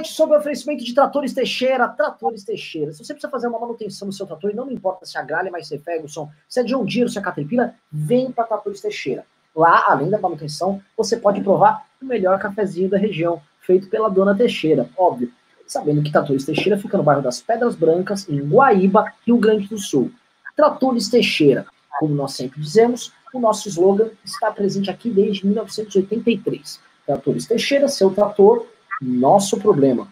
noite sobre oferecimento de tratores Teixeira. Tratores Teixeira. Se você precisa fazer uma manutenção no seu trator, e não importa se a Gralha, mas se é Ferguson, se é John Deere, se é Caterpillar, vem para Tratores Teixeira. Lá, além da manutenção, você pode provar o melhor cafezinho da região, feito pela dona Teixeira, óbvio. Sabendo que Tratores Teixeira fica no bairro das Pedras Brancas, em Guaíba, Rio Grande do Sul. Tratores Teixeira, como nós sempre dizemos, o nosso slogan está presente aqui desde 1983. Tratores Teixeira, seu trator, nosso problema.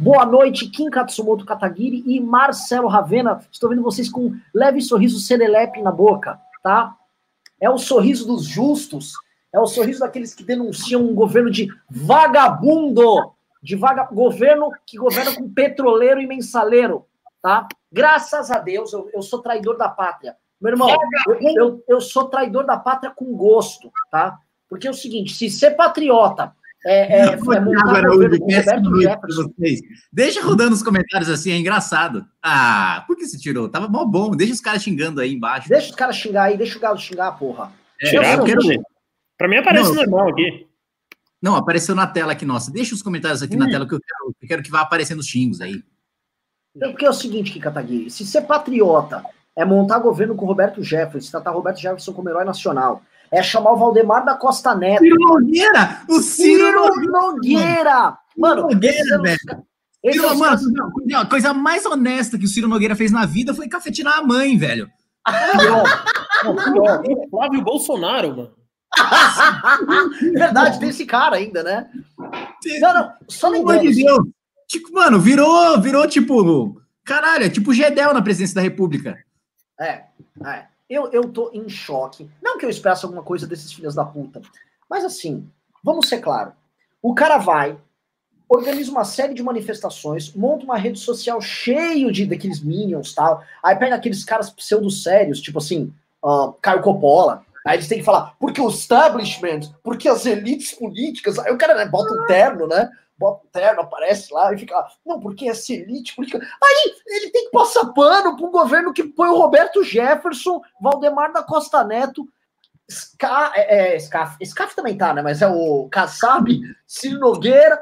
Boa noite, Kim Katsumoto Katagiri e Marcelo Ravena. Estou vendo vocês com um leve sorriso serelepe na boca, tá? É o sorriso dos justos, é o sorriso daqueles que denunciam um governo de vagabundo, de vaga, governo que governa com petroleiro e mensaleiro, tá? Graças a Deus, eu, eu sou traidor da pátria. Meu irmão, eu, eu, eu sou traidor da pátria com gosto, tá? Porque é o seguinte, se ser patriota é, é, é vocês. Deixa rodando os comentários assim, é engraçado. Ah, por que você tirou? Tava mó bom. Deixa os caras xingando aí embaixo. Deixa os caras xingar aí, deixa o galo xingar, porra. É, Tirar, eu quero ver. Pra mim aparece não, normal aqui. Não, apareceu na tela aqui, nossa. Deixa os comentários aqui hum. na tela que eu quero, eu quero que vá aparecendo os xingos aí. Então, porque é o seguinte, Kikatagiri, se ser patriota é montar governo com Roberto Jefferson, tratar Roberto Jefferson como herói nacional, é chamar o Valdemar da Costa Neto. Ciro Nogueira! O Ciro, Ciro Nogueira! Mano, Nogueira, velho. Ciro, é mano, a coisa mais honesta que o Ciro Nogueira fez na vida foi cafetinar a mãe, velho. Flávio Bolsonaro, mano. Verdade, tem esse cara ainda, né? Não, não, só lembrando. De Deus. Tipo, mano, virou, virou tipo. Caralho, é tipo Gedel na presidência da República. É, é eu, eu tô em choque. Não que eu esperasse alguma coisa desses filhos da puta, mas assim, vamos ser claro. O cara vai, organiza uma série de manifestações, monta uma rede social cheio de daqueles minions tal, aí pega aqueles caras pseudo-sérios, tipo assim, uh, Caio Coppola, aí eles têm que falar, porque o establishment, porque as elites políticas, aí o cara né, bota um terno, né, bota o terno, aparece lá e fica não, porque essa elite política. Aí ele tem que passar pano para um governo que põe o Roberto Jefferson, Valdemar da Costa Neto, Ska, é, é, Scaf também tá, né? Mas é o Kassab, Ciro Nogueira.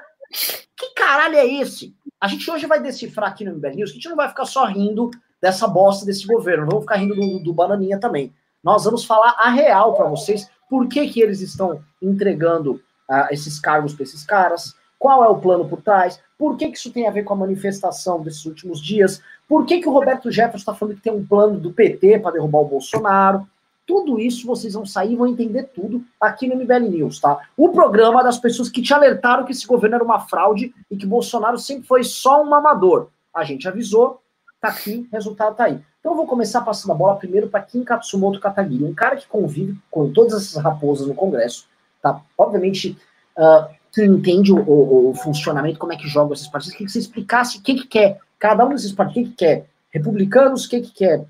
Que caralho é esse? A gente hoje vai decifrar aqui no MBL News que a gente não vai ficar só rindo dessa bosta desse governo, não vamos ficar rindo do, do Bananinha também. Nós vamos falar a real para vocês, por que, que eles estão entregando uh, esses cargos para esses caras, qual é o plano por trás? Por que, que isso tem a ver com a manifestação desses últimos dias? Por que, que o Roberto Jefferson está falando que tem um plano do PT para derrubar o Bolsonaro? Tudo isso vocês vão sair e vão entender tudo aqui no MBL News, tá? O programa das pessoas que te alertaram que esse governo era uma fraude e que Bolsonaro sempre foi só um amador. A gente avisou, tá aqui, resultado tá aí. Então eu vou começar passando a bola primeiro para Kim Katsumoto Katagiri, um cara que convive com todas essas raposas no Congresso, tá? Obviamente, uh, que entende o, o, o, funcionamento, como é que jogam esses partidos, que você explicasse o que, que quer cada um desses partidos, o que, que quer republicanos, o que, que quer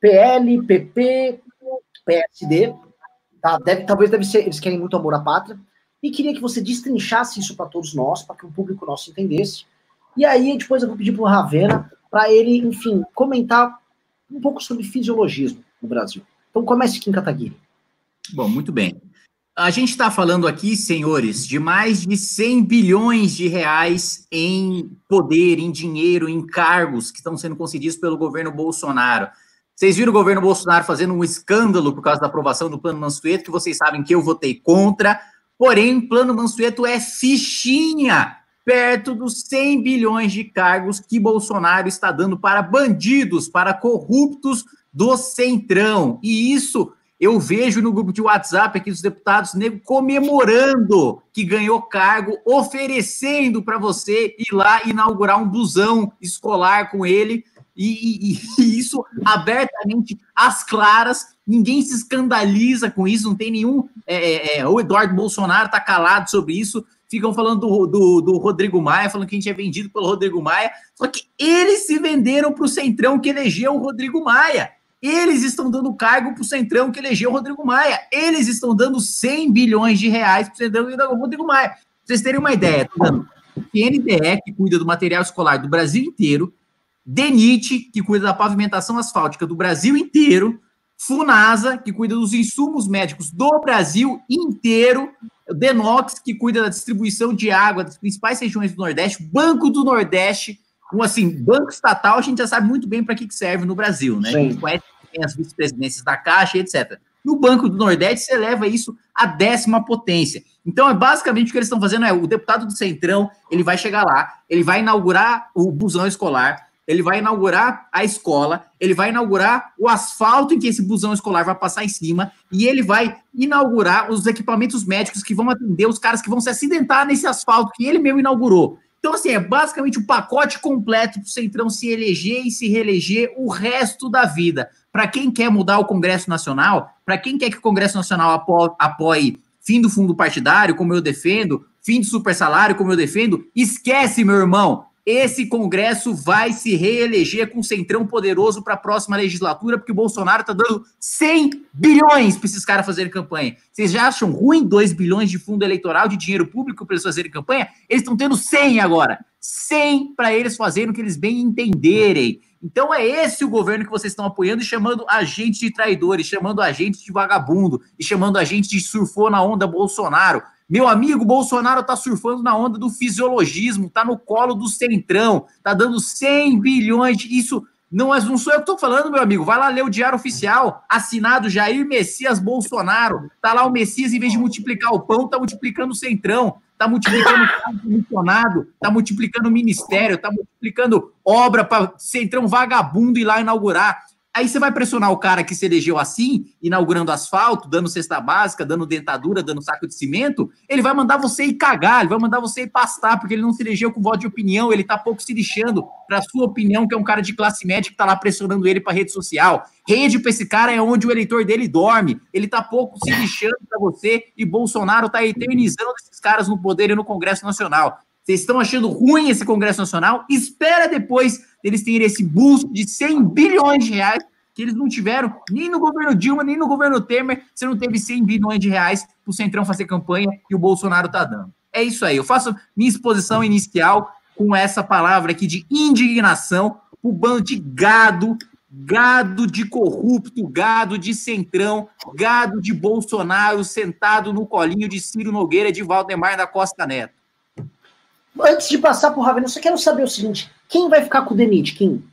PL, PP, PSD, tá? Deve, talvez deve ser, eles querem muito amor à pátria, e queria que você destrinchasse isso para todos nós, para que o público nosso entendesse. E aí depois eu vou pedir para o Ravena para ele, enfim, comentar um pouco sobre fisiologismo no Brasil. Então comece aqui em Kataguiri. Bom, muito bem. A gente está falando aqui, senhores, de mais de 100 bilhões de reais em poder, em dinheiro, em cargos que estão sendo concedidos pelo governo Bolsonaro. Vocês viram o governo Bolsonaro fazendo um escândalo por causa da aprovação do Plano Mansueto, que vocês sabem que eu votei contra. Porém, Plano Mansueto é fichinha perto dos 100 bilhões de cargos que Bolsonaro está dando para bandidos, para corruptos do Centrão. E isso eu vejo no grupo de WhatsApp aqui dos deputados nego comemorando que ganhou cargo, oferecendo para você ir lá inaugurar um busão escolar com ele. E, e, e, isso abertamente às claras, ninguém se escandaliza com isso, não tem nenhum. É, é, é o Eduardo Bolsonaro está calado sobre isso, ficam falando do, do, do, Rodrigo Maia, falando que a gente é vendido pelo Rodrigo Maia, só que eles se venderam para o Centrão que elegeu o Rodrigo Maia. Eles estão dando cargo para o Centrão que elegeu o Rodrigo Maia. Eles estão dando 100 bilhões de reais para o Centrão que elegeu o Rodrigo Maia. Pra vocês terem uma ideia, tô dando que cuida do material escolar do Brasil inteiro, DENIT, que cuida da pavimentação asfáltica do Brasil inteiro, FUNASA, que cuida dos insumos médicos do Brasil inteiro, Denox, que cuida da distribuição de água das principais regiões do Nordeste, Banco do Nordeste, um assim, banco estatal, a gente já sabe muito bem para que, que serve no Brasil, né? Sim. A gente conhece as vice-presidências da Caixa, etc. No Banco do Nordeste, você leva isso à décima potência. Então, é basicamente o que eles estão fazendo é o deputado do Centrão, ele vai chegar lá, ele vai inaugurar o busão escolar, ele vai inaugurar a escola, ele vai inaugurar o asfalto em que esse busão escolar vai passar em cima, e ele vai inaugurar os equipamentos médicos que vão atender os caras que vão se acidentar nesse asfalto que ele mesmo inaugurou. Então, assim, é basicamente o pacote completo para o Centrão se eleger e se reeleger o resto da vida. Para quem quer mudar o Congresso Nacional, para quem quer que o Congresso Nacional apo apoie fim do fundo partidário, como eu defendo, fim do super salário, como eu defendo, esquece, meu irmão esse Congresso vai se reeleger com um centrão poderoso para a próxima legislatura, porque o Bolsonaro está dando 100 bilhões para esses caras fazerem campanha. Vocês já acham ruim 2 bilhões de fundo eleitoral, de dinheiro público para eles fazerem campanha? Eles estão tendo 100 agora. 100 para eles fazerem o que eles bem entenderem. Então é esse o governo que vocês estão apoiando e chamando a gente de traidores, chamando a gente de vagabundo e chamando a gente de surfou na onda Bolsonaro. Meu amigo, Bolsonaro tá surfando na onda do fisiologismo, tá no colo do centrão, tá dando 100 bilhões de... Isso não, é, não sou eu que tô falando, meu amigo. Vai lá ler o Diário Oficial, assinado Jair Messias Bolsonaro. Tá lá o Messias, em vez de multiplicar o pão, tá multiplicando o centrão, tá multiplicando o comissionado, tá multiplicando o ministério, tá multiplicando obra para centrão vagabundo ir lá inaugurar. Aí você vai pressionar o cara que se elegeu assim, inaugurando asfalto, dando cesta básica, dando dentadura, dando saco de cimento, ele vai mandar você ir cagar, ele vai mandar você ir pastar, porque ele não se elegeu com voto de opinião, ele tá pouco se lixando para sua opinião, que é um cara de classe média que tá lá pressionando ele para rede social. Rede para esse cara é onde o eleitor dele dorme. Ele tá pouco se lixando para você e Bolsonaro tá eternizando esses caras no poder e no Congresso Nacional. Vocês estão achando ruim esse Congresso Nacional? Espera depois eles terem esse busto de 100 bilhões de reais que eles não tiveram nem no governo Dilma, nem no governo Temer. Você não teve 100 bilhões de reais para o Centrão fazer campanha e o Bolsonaro está dando. É isso aí. Eu faço minha exposição inicial com essa palavra aqui de indignação o bando de gado, gado de corrupto, gado de centrão, gado de Bolsonaro sentado no colinho de Ciro Nogueira de Valdemar da Costa Neto. Antes de passar pro Ravena, eu só quero saber o seguinte: quem vai ficar com o Denit? Quem?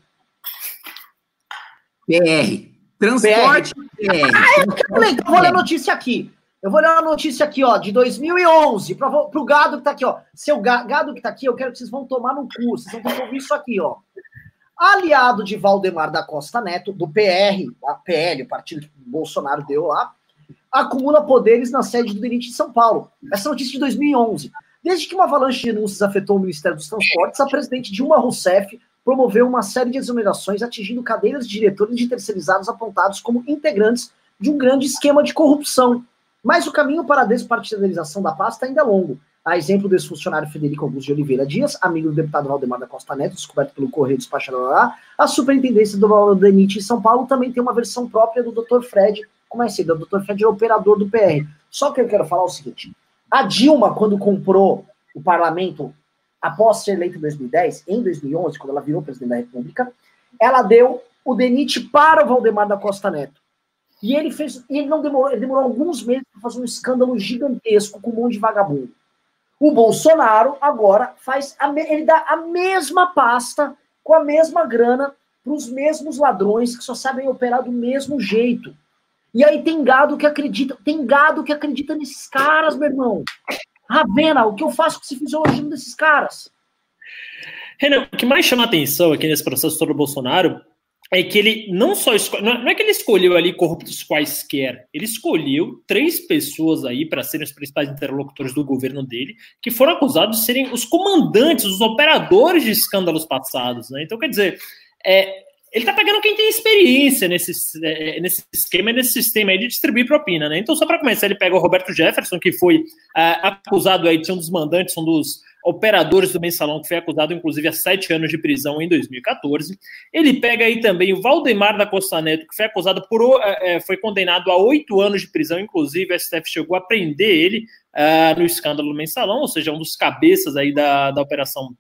PR. Transporte PR. Ah, eu, quero então vou ler a notícia aqui. Eu vou ler uma notícia aqui, ó, de 2011, para o gado que tá aqui, ó. Seu gado que tá aqui, eu quero que vocês vão tomar no cu, vocês vão ter que ouvir isso aqui, ó. Aliado de Valdemar da Costa Neto, do PR, a PL, o partido que o Bolsonaro deu lá, acumula poderes na sede do DENIT em São Paulo. Essa notícia de 2011. Desde que uma avalanche de denúncias afetou o Ministério dos Transportes, a presidente Dilma Rousseff promoveu uma série de exonerações atingindo cadeiras de diretores de terceirizados apontados como integrantes de um grande esquema de corrupção. Mas o caminho para a despartidarização da pasta ainda é longo. A exemplo desse funcionário Federico Augusto de Oliveira Dias, amigo do deputado Valdemar da Costa Neto, descoberto pelo Correio Despachado lá, a superintendência do DENIT em São Paulo também tem uma versão própria do Dr. Fred, como é assim, o Dr. Fred é operador do PR. Só que eu quero falar o seguinte, a Dilma, quando comprou o parlamento após ser eleita em 2010, em 2011, quando ela virou presidente da República, ela deu o DENIT para o Valdemar da Costa Neto. E ele fez, ele não demorou, ele demorou alguns meses para fazer um escândalo gigantesco com um monte de vagabundo. O Bolsonaro agora faz, a, ele dá a mesma pasta com a mesma grana para os mesmos ladrões que só sabem operar do mesmo jeito. E aí tem gado que acredita, tem gado que acredita nesses caras, meu irmão. Ravena, o que eu faço com esse fisiologismo desses caras? Renan, o que mais chama atenção aqui nesse processo todo Bolsonaro é que ele não só escolheu, não é que ele escolheu ali corruptos quaisquer, ele escolheu três pessoas aí para serem os principais interlocutores do governo dele, que foram acusados de serem os comandantes, os operadores de escândalos passados, né? Então, quer dizer, é, ele tá pegando quem tem experiência nesse, é, nesse esquema, nesse sistema aí de distribuir propina, né? Então, só para começar, ele pega o Roberto Jefferson, que foi uh, acusado aí de ser um dos mandantes, um dos operadores do mensalão, que foi acusado, inclusive, a sete anos de prisão em 2014. Ele pega aí também o Valdemar da Costa Neto, que foi acusado por. Uh, foi condenado a oito anos de prisão, inclusive, a STF chegou a prender ele uh, no escândalo do mensalão, ou seja, um dos cabeças aí da, da operação.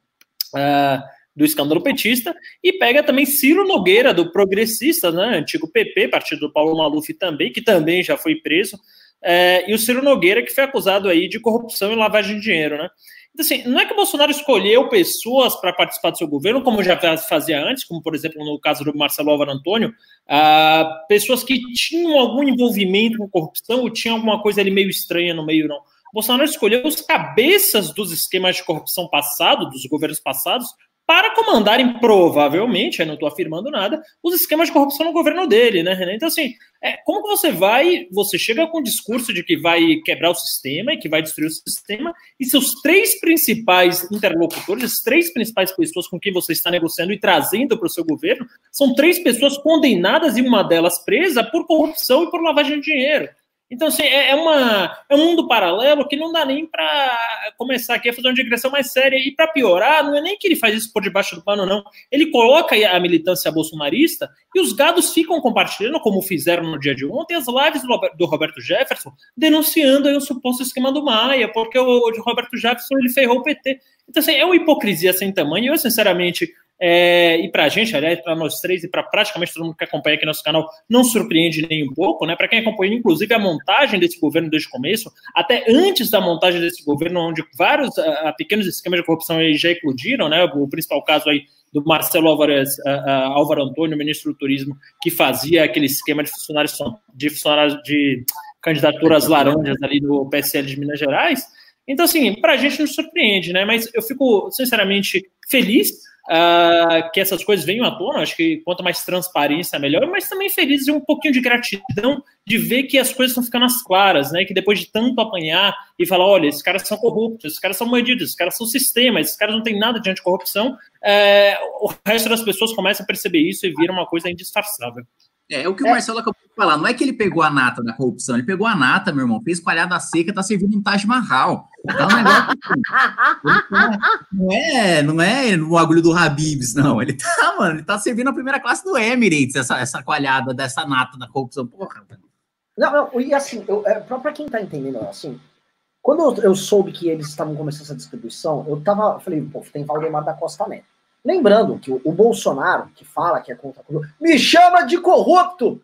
Uh, do escândalo petista, e pega também Ciro Nogueira, do Progressista, né, antigo PP, partido do Paulo Maluf também, que também já foi preso, é, e o Ciro Nogueira, que foi acusado aí de corrupção e lavagem de dinheiro, né? Então, assim, não é que o Bolsonaro escolheu pessoas para participar do seu governo, como já fazia antes, como, por exemplo, no caso do Marcelo Álvaro Antônio, ah, pessoas que tinham algum envolvimento com corrupção ou tinham alguma coisa ali meio estranha no meio, não. Bolsonaro escolheu os cabeças dos esquemas de corrupção passado, dos governos passados, para comandarem, provavelmente, eu não estou afirmando nada, os esquemas de corrupção no governo dele, né, Renan? Então, assim, é, como que você vai, você chega com o discurso de que vai quebrar o sistema e que vai destruir o sistema, e seus três principais interlocutores, as três principais pessoas com quem você está negociando e trazendo para o seu governo, são três pessoas condenadas e uma delas presa por corrupção e por lavagem de dinheiro. Então, assim, é, é, uma, é um mundo paralelo que não dá nem para começar aqui a fazer uma digressão mais séria. E para piorar, não é nem que ele faz isso por debaixo do pano, não. Ele coloca a militância bolsonarista e os gados ficam compartilhando, como fizeram no dia de ontem, as lives do Roberto Jefferson, denunciando aí o suposto esquema do Maia, porque o, o Roberto Jefferson ele ferrou o PT. Então, assim, é uma hipocrisia sem tamanho. Eu, sinceramente, é, e para a gente, aliás, para nós três e para praticamente todo mundo que acompanha aqui nosso canal, não surpreende nem um pouco, né? Para quem acompanha, inclusive, a montagem desse governo desde o começo, até antes da montagem desse governo, onde vários uh, pequenos esquemas de corrupção já eclodiram, né? O principal caso aí do Marcelo uh, uh, Álvaro Antônio, ministro do Turismo, que fazia aquele esquema de funcionários de funcionários de candidaturas laranjas ali do PSL de Minas Gerais. Então, assim, para a gente não surpreende, né? Mas eu fico, sinceramente, feliz uh, que essas coisas venham à tona. Acho que quanto mais transparência, melhor. Mas também feliz de um pouquinho de gratidão de ver que as coisas estão ficando às claras, né? Que depois de tanto apanhar e falar, olha, esses caras são corruptos, esses caras são bandidos, esses caras são sistemas, esses caras não têm nada de anticorrupção, é, o resto das pessoas começa a perceber isso e vira uma coisa indisfarçável. É, é o que o é. Marcelo acabou de falar. Não é que ele pegou a nata da corrupção, ele pegou a nata, meu irmão, fez palhada seca, tá servindo um Taj Mahal. Então, um negócio assim, não é, não é no agulho do Habibs, não. Ele tá, mano, ele tá servindo a primeira classe do Emirates, essa, essa coalhada dessa nata da corrupção. Porra, Não, não, e assim, eu, é, pra quem tá entendendo, assim, quando eu, eu soube que eles estavam começando essa distribuição, eu tava, falei, pô, tem Valdemar da Costa Neto. Lembrando que o, Bolsonaro, que fala que é contra a corrupção, me chama de corrupto!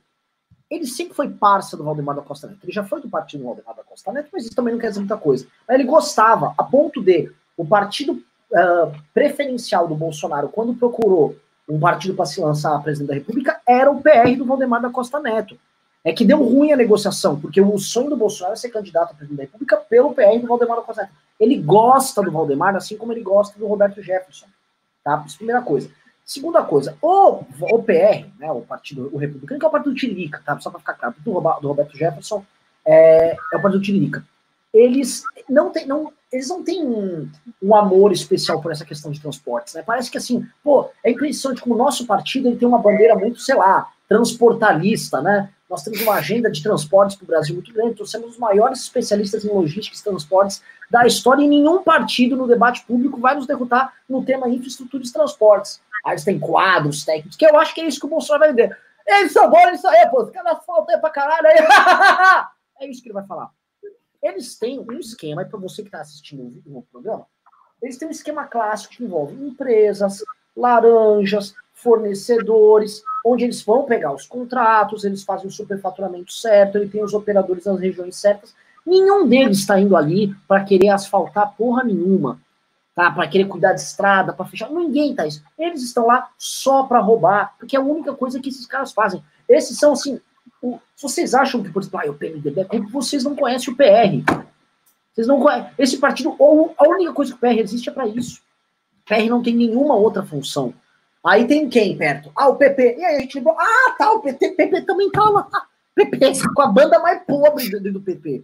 Ele sempre foi parça do Valdemar da Costa Neto. Ele já foi do partido do Valdemar da Costa Neto, mas isso também não quer dizer muita coisa. Mas ele gostava, a ponto de o partido uh, preferencial do Bolsonaro, quando procurou um partido para se lançar a presidente da República, era o PR do Valdemar da Costa Neto. É que deu ruim a negociação, porque o sonho do Bolsonaro é ser candidato a presidente da República pelo PR do Valdemar da Costa Neto. Ele gosta do Valdemar, assim como ele gosta do Roberto Jefferson. Tá? Isso é primeira coisa. Segunda coisa, o, o PR, né, o Partido o Republicano, que é o Partido Tiririca, tá? Só para ficar claro, do, do Roberto Jefferson é, é o Partido Tiririca. Eles não têm, não, eles não têm um, um, amor especial por essa questão de transportes, né? Parece que assim, pô, é impressionante como o nosso partido ele tem uma bandeira muito, sei lá, transportalista, né? Nós temos uma agenda de transportes para o Brasil muito grande, trouxemos os maiores especialistas em logística e transportes da história, e nenhum partido no debate público vai nos derrotar no tema infraestrutura e transportes. Aí eles têm quadros técnicos, que eu acho que é isso que o Bolsonaro vai vender. Eles são bons, isso aí, pô, cada falta é pra caralho aí. é isso que ele vai falar. Eles têm um esquema, e para você que está assistindo o programa, eles têm um esquema clássico que envolve empresas, laranjas, fornecedores, onde eles vão pegar os contratos, eles fazem o superfaturamento certo, ele tem os operadores nas regiões certas. Nenhum deles está indo ali para querer asfaltar porra nenhuma, tá? Para querer cuidar de estrada, para fechar. Ninguém tá isso. Eles estão lá só para roubar, porque é a única coisa que esses caras fazem. Esses são assim. O, se vocês acham que, por exemplo, ah, o PMDB é como vocês não conhecem o PR. Vocês não conhecem. Esse partido, ou a única coisa que o PR existe é para isso. O PR não tem nenhuma outra função. Aí tem quem perto? Ah, o PP. E aí a gente ah, tá, o PT, PP também tá lá. PP, com a banda mais pobre do, do PP.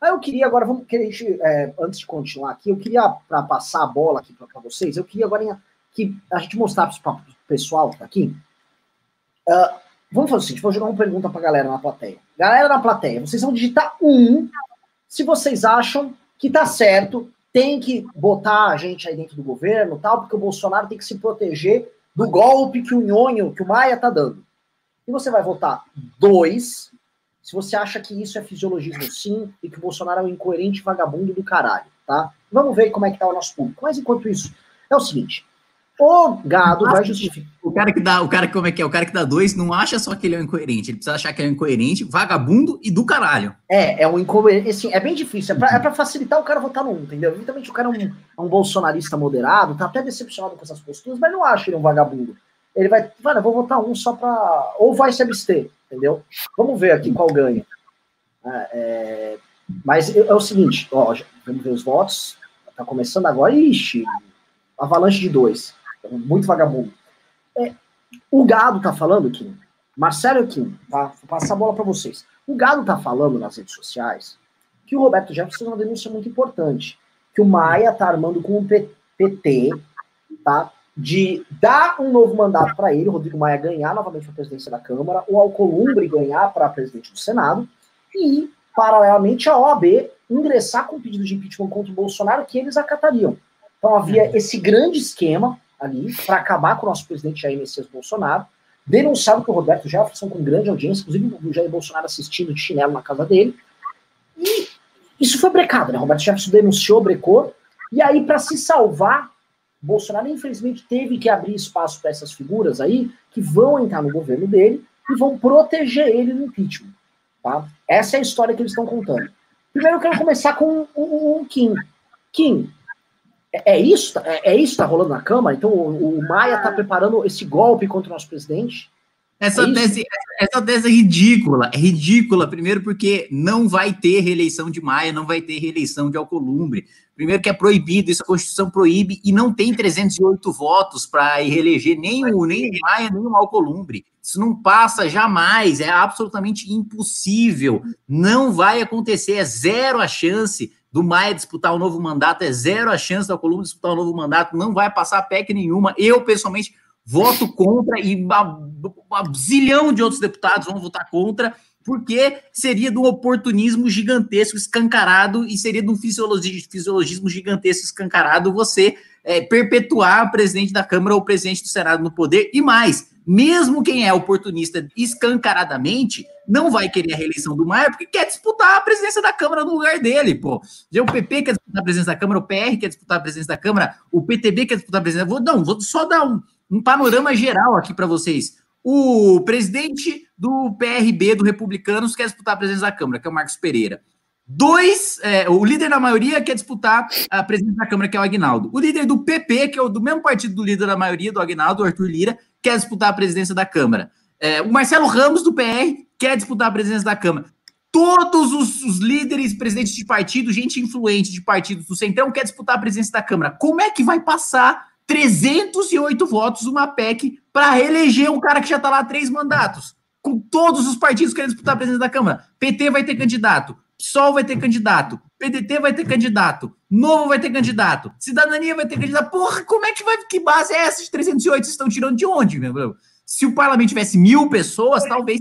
Aí eu queria agora, vamos querer, é, antes de continuar aqui, eu queria, para passar a bola aqui para vocês, eu queria agora que a gente mostrasse para o pessoal que tá aqui. Uh, vamos fazer o seguinte, vou jogar uma pergunta para a galera na plateia. Galera na plateia, vocês vão digitar um se vocês acham que tá certo, tem que botar a gente aí dentro do governo tal, porque o Bolsonaro tem que se proteger do golpe que o Nhonho, que o Maia tá dando. E você vai votar dois se você acha que isso é fisiologismo sim e que o Bolsonaro é um incoerente vagabundo do caralho, tá? Vamos ver como é que tá o nosso público. Mas enquanto isso, é o seguinte. O gado vai justificar. O cara que dá, o cara como é que é? O cara que dá dois não acha só que ele é um incoerente, ele precisa achar que é um incoerente, vagabundo e do caralho. É, é um incoerente, assim, é bem difícil, é pra, é pra, facilitar o cara votar no um, entendeu? Evidentemente o cara é um, é um, bolsonarista moderado, tá até decepcionado com essas posturas, mas não acha ele um vagabundo. Ele vai, mano, eu vou votar um só pra. Ou vai se abster, entendeu? Vamos ver aqui qual ganha. É, é, mas é, é o seguinte, ó, vamos ver os votos. Tá começando agora. Ixi, avalanche de dois. Muito vagabundo. É, o Gado tá falando, Kim, Marcelo Kim, tá? Vou passar a bola para vocês. O Gado tá falando nas redes sociais que o Roberto Jefferson é uma denúncia muito importante. Que o Maia tá armando com o PT, tá? De dar um novo mandato para ele, o Rodrigo Maia ganhar novamente a presidência da Câmara, o Alcolumbre ganhar para presidente do Senado, e, paralelamente, a OAB ingressar com pedido de impeachment contra o Bolsonaro que eles acatariam. Então havia esse grande esquema ali para acabar com o nosso presidente Jair Messias Bolsonaro, denunciado por Roberto Jefferson com grande audiência, inclusive o Jair Bolsonaro assistindo de chinelo na casa dele. E isso foi brecado, né? Roberto Jefferson denunciou, brecou, e aí para se salvar, Bolsonaro infelizmente teve que abrir espaço para essas figuras aí que vão entrar no governo dele e vão proteger ele no impeachment. Tá? Essa é a história que eles estão contando. Primeiro eu quero começar com o, o Kim. Kim, é, é isso, é, é isso que está rolando na Câmara? Então o, o Maia está preparando esse golpe contra o nosso presidente? Essa, é tese, essa tese é ridícula. É ridícula, primeiro, porque não vai ter reeleição de Maia, não vai ter reeleição de Alcolumbre. Primeiro, que é proibido, isso a Constituição proíbe, e não tem 308 votos para reeleger nem o, nem o Maia, nem o Alcolumbre. Isso não passa jamais, é absolutamente impossível. Não vai acontecer, é zero a chance do Maia disputar um novo mandato, é zero a chance da Coluna disputar um novo mandato, não vai passar PEC nenhuma. Eu, pessoalmente, voto contra e um zilhão de outros deputados vão votar contra, porque seria de um oportunismo gigantesco, escancarado, e seria de um fisiologismo gigantesco, escancarado, você é, perpetuar o presidente da Câmara ou o presidente do Senado no poder, e mais, mesmo quem é oportunista escancaradamente, não vai querer a reeleição do Maia porque quer disputar a presidência da Câmara no lugar dele, pô. O PP quer disputar a presidência da Câmara, o PR quer disputar a presidência da Câmara, o PTB quer disputar a presidência. Vou, não, vou só dar um, um panorama geral aqui para vocês. O presidente do PRB, do Republicanos, quer disputar a presidência da Câmara, que é o Marcos Pereira. Dois, é, o líder da maioria quer disputar a presidência da Câmara, que é o Agnaldo. O líder do PP, que é o do mesmo partido do líder da maioria, do Agnaldo, Arthur Lira, quer disputar a presidência da Câmara. É, o Marcelo Ramos, do PR, quer disputar a presidência da Câmara. Todos os, os, líderes, presidentes de partido, gente influente de partidos do Centrão, quer disputar a presidência da Câmara. Como é que vai passar 308 votos uma PEC para reeleger um cara que já está lá há três mandatos? Com todos os partidos querendo disputar a presidência da Câmara. PT vai ter candidato, PSOL vai ter candidato, PDT vai ter candidato, Novo vai ter candidato, Cidadania vai ter candidato. Porra, como é que vai. Que base é essa de 308? Vocês estão tirando de onde, meu? Se o parlamento tivesse mil pessoas, talvez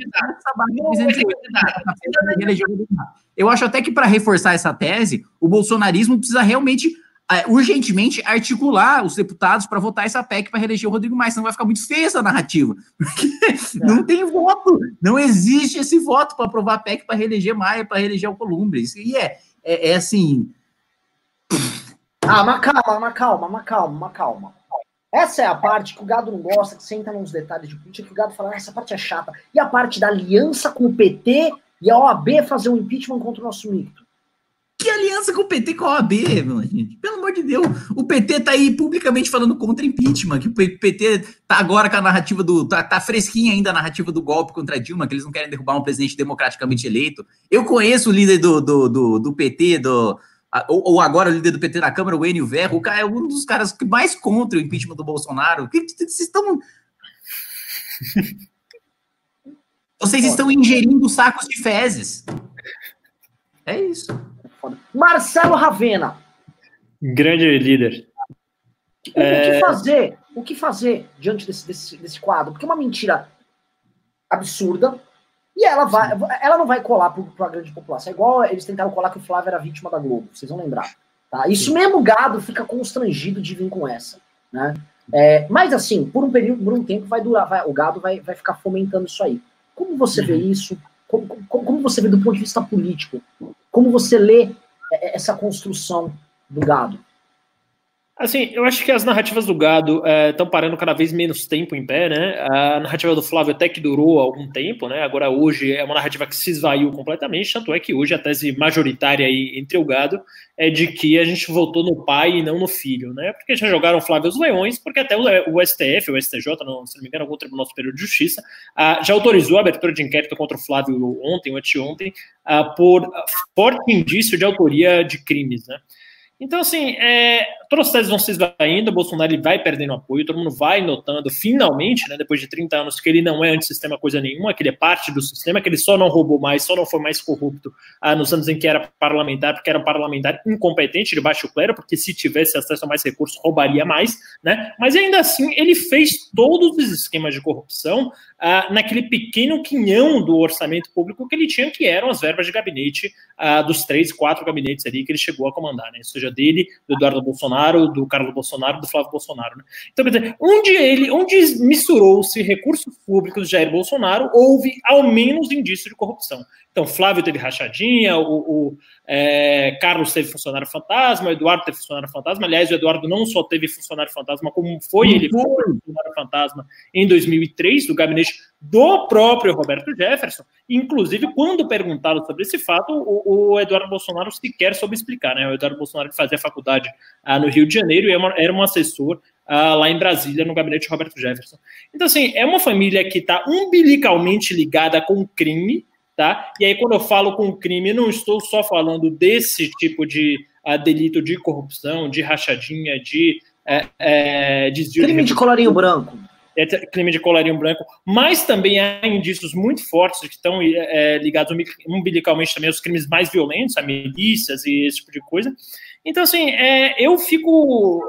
Eu acho até que para reforçar essa tese, o bolsonarismo precisa realmente urgentemente articular os deputados para votar essa PEC para reeleger o Rodrigo Maia, senão vai ficar muito feia essa narrativa. Porque é. não tem voto, não existe esse voto para aprovar a PEC para reeleger Maia, para reeleger o Columbre. Isso aí é, é, é assim. Ah, mas calma, mas calma, mas calma, mas calma. Essa é a parte que o gado não gosta, que senta nos detalhes de política, que o gado fala, ah, essa parte é chata. E a parte da aliança com o PT e a OAB fazer um impeachment contra o nosso mito. Que aliança com o PT com a OAB, meu gente? Pelo amor de Deus. O PT tá aí publicamente falando contra impeachment, que o PT tá agora com a narrativa do. Tá, tá fresquinha ainda a narrativa do golpe contra Dilma, que eles não querem derrubar um presidente democraticamente eleito. Eu conheço o líder do, do, do, do PT, do. Ou, ou, agora o líder do PT na Câmara, o Enio Verro, o cara é um dos caras que mais contra o impeachment do Bolsonaro. Vocês estão. Vocês estão ingerindo sacos de fezes. É isso foda. Marcelo Ravena. Grande líder. O, é... que fazer? O que fazer diante desse, desse, desse quadro? Porque é uma mentira absurda e ela vai, ela não vai colar para a grande população. É igual eles tentaram colar que o Flávio era vítima da Globo. Vocês vão lembrar. Tá? Isso Sim. mesmo gado fica constrangido de vir com essa. Né? É, mas assim, por um período, por um tempo vai durar, vai, o gado vai, vai ficar fomentando isso aí. Como você uhum. vê isso? Como, como, você vê do ponto de vista político? Como você lê é, é, essa construção do gado? Assim, eu acho que as narrativas do gado estão é, parando cada vez menos tempo em pé, né? A narrativa do Flávio até que durou algum tempo, né? Agora hoje é uma narrativa que se esvaiu completamente, tanto é que hoje a tese majoritária aí entre o gado é de que a gente voltou no pai e não no filho, né? Porque já jogaram Flávio os Leões, porque até o, STF, o STJ, não, se não me engano, algum Tribunal Superior de Justiça, uh, já autorizou a abertura de inquérito contra o Flávio ontem ou anteontem uh, por forte indício de autoria de crimes, né? Então, assim, é, teses vão se esvaindo, o Bolsonaro ele vai perdendo apoio, todo mundo vai notando, finalmente, né, depois de 30 anos, que ele não é antissistema coisa nenhuma, que ele é parte do sistema, que ele só não roubou mais, só não foi mais corrupto ah, nos anos em que era parlamentar, porque era um parlamentar incompetente de baixo clero, porque se tivesse acesso a mais recursos, roubaria mais, né? Mas ainda assim, ele fez todos os esquemas de corrupção ah, naquele pequeno quinhão do orçamento público que ele tinha, que eram as verbas de gabinete ah, dos três, quatro gabinetes ali que ele chegou a comandar, né? Ou seja, dele, do Eduardo Bolsonaro, do Carlos Bolsonaro, do Flávio Bolsonaro. Né? Então, quer dizer, onde ele, onde misturou-se recursos públicos de Jair Bolsonaro, houve ao menos indício de corrupção. Então, Flávio teve rachadinha, o, o é, Carlos teve funcionário fantasma, o Eduardo teve funcionário fantasma. Aliás, o Eduardo não só teve funcionário fantasma, como foi ele foi funcionário fantasma em 2003, do gabinete do próprio Roberto Jefferson. Inclusive, quando perguntado sobre esse fato, o, o Eduardo Bolsonaro sequer soube explicar. Né? O Eduardo Bolsonaro fazia faculdade ah, no Rio de Janeiro e era um assessor ah, lá em Brasília, no gabinete de Roberto Jefferson. Então, assim, é uma família que está umbilicalmente ligada com o crime, tá? E aí, quando eu falo com crime, não estou só falando desse tipo de uh, delito de corrupção, de rachadinha, de é, é, desvio crime de, de colarinho branco. É, crime de colarinho branco, mas também há indícios muito fortes que estão é, ligados umbilicalmente também aos crimes mais violentos, a milícias e esse tipo de coisa. Então, assim, é, eu fico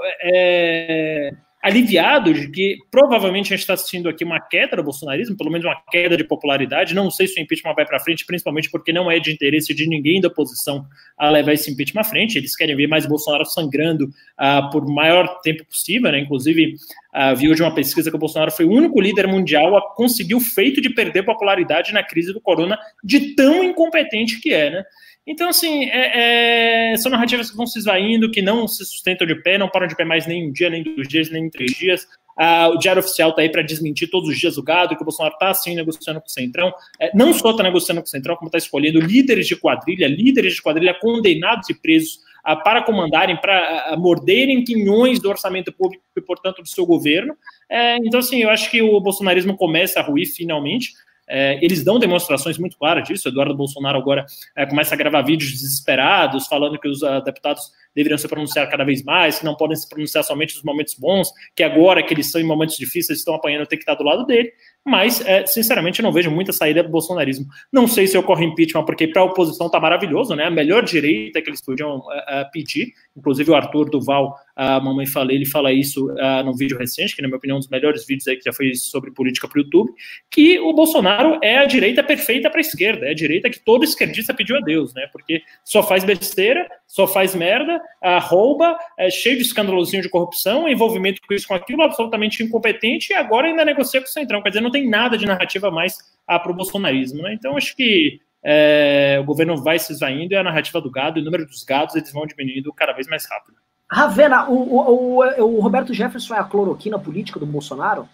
é, aliviado de que provavelmente a gente está assistindo aqui uma queda do bolsonarismo, pelo menos uma queda de popularidade. Não sei se o impeachment vai para frente, principalmente porque não é de interesse de ninguém da oposição a levar esse impeachment à frente. Eles querem ver mais Bolsonaro sangrando uh, por maior tempo possível, né? Inclusive, uh, vi hoje uma pesquisa que o Bolsonaro foi o único líder mundial a conseguir o feito de perder popularidade na crise do corona, de tão incompetente que é, né? Então, assim, é, é, são narrativas que vão se esvaindo, que não se sustentam de pé, não param de pé mais nem um dia, nem dois dias, nem três dias. Ah, o Diário Oficial está aí para desmentir todos os dias o gado, que o Bolsonaro está, sim, negociando com o Centrão. É, não só está negociando com o Centrão, como está escolhendo líderes de quadrilha, líderes de quadrilha condenados e presos ah, para comandarem, para ah, morderem quinhões do orçamento público e, portanto, do seu governo. É, então, assim, eu acho que o bolsonarismo começa a ruir finalmente. É, eles dão demonstrações muito claras disso. Eduardo Bolsonaro agora é, começa a gravar vídeos desesperados, falando que os uh, deputados deveriam se pronunciar cada vez mais, que não podem se pronunciar somente nos momentos bons, que agora que eles são em momentos difíceis, estão apanhando, tem que estar do lado dele. Mas, é, sinceramente, não vejo muita saída do bolsonarismo. Não sei se ocorre impeachment, porque para a oposição está maravilhoso, né? A melhor direita que eles podiam é, é, pedir. Inclusive, o Arthur Duval, a mamãe falei, ele fala isso uh, num vídeo recente, que, na minha opinião, é um dos melhores vídeos aí que já foi sobre política para o YouTube, que o Bolsonaro é a direita perfeita para a esquerda, é a direita que todo esquerdista pediu a Deus, né? Porque só faz besteira, só faz merda, uh, rouba, é cheio de escandalozinho de corrupção, envolvimento com isso, com aquilo, absolutamente incompetente, e agora ainda negocia com o Centrão. Quer dizer, não tem nada de narrativa mais uh, para o bolsonarismo, né? Então, acho que é, o governo vai se esvaindo e a narrativa do gado, e o número dos gados, eles vão diminuindo cada vez mais rápido. Ravena, o, o, o, o Roberto Jefferson é a cloroquina política do Bolsonaro?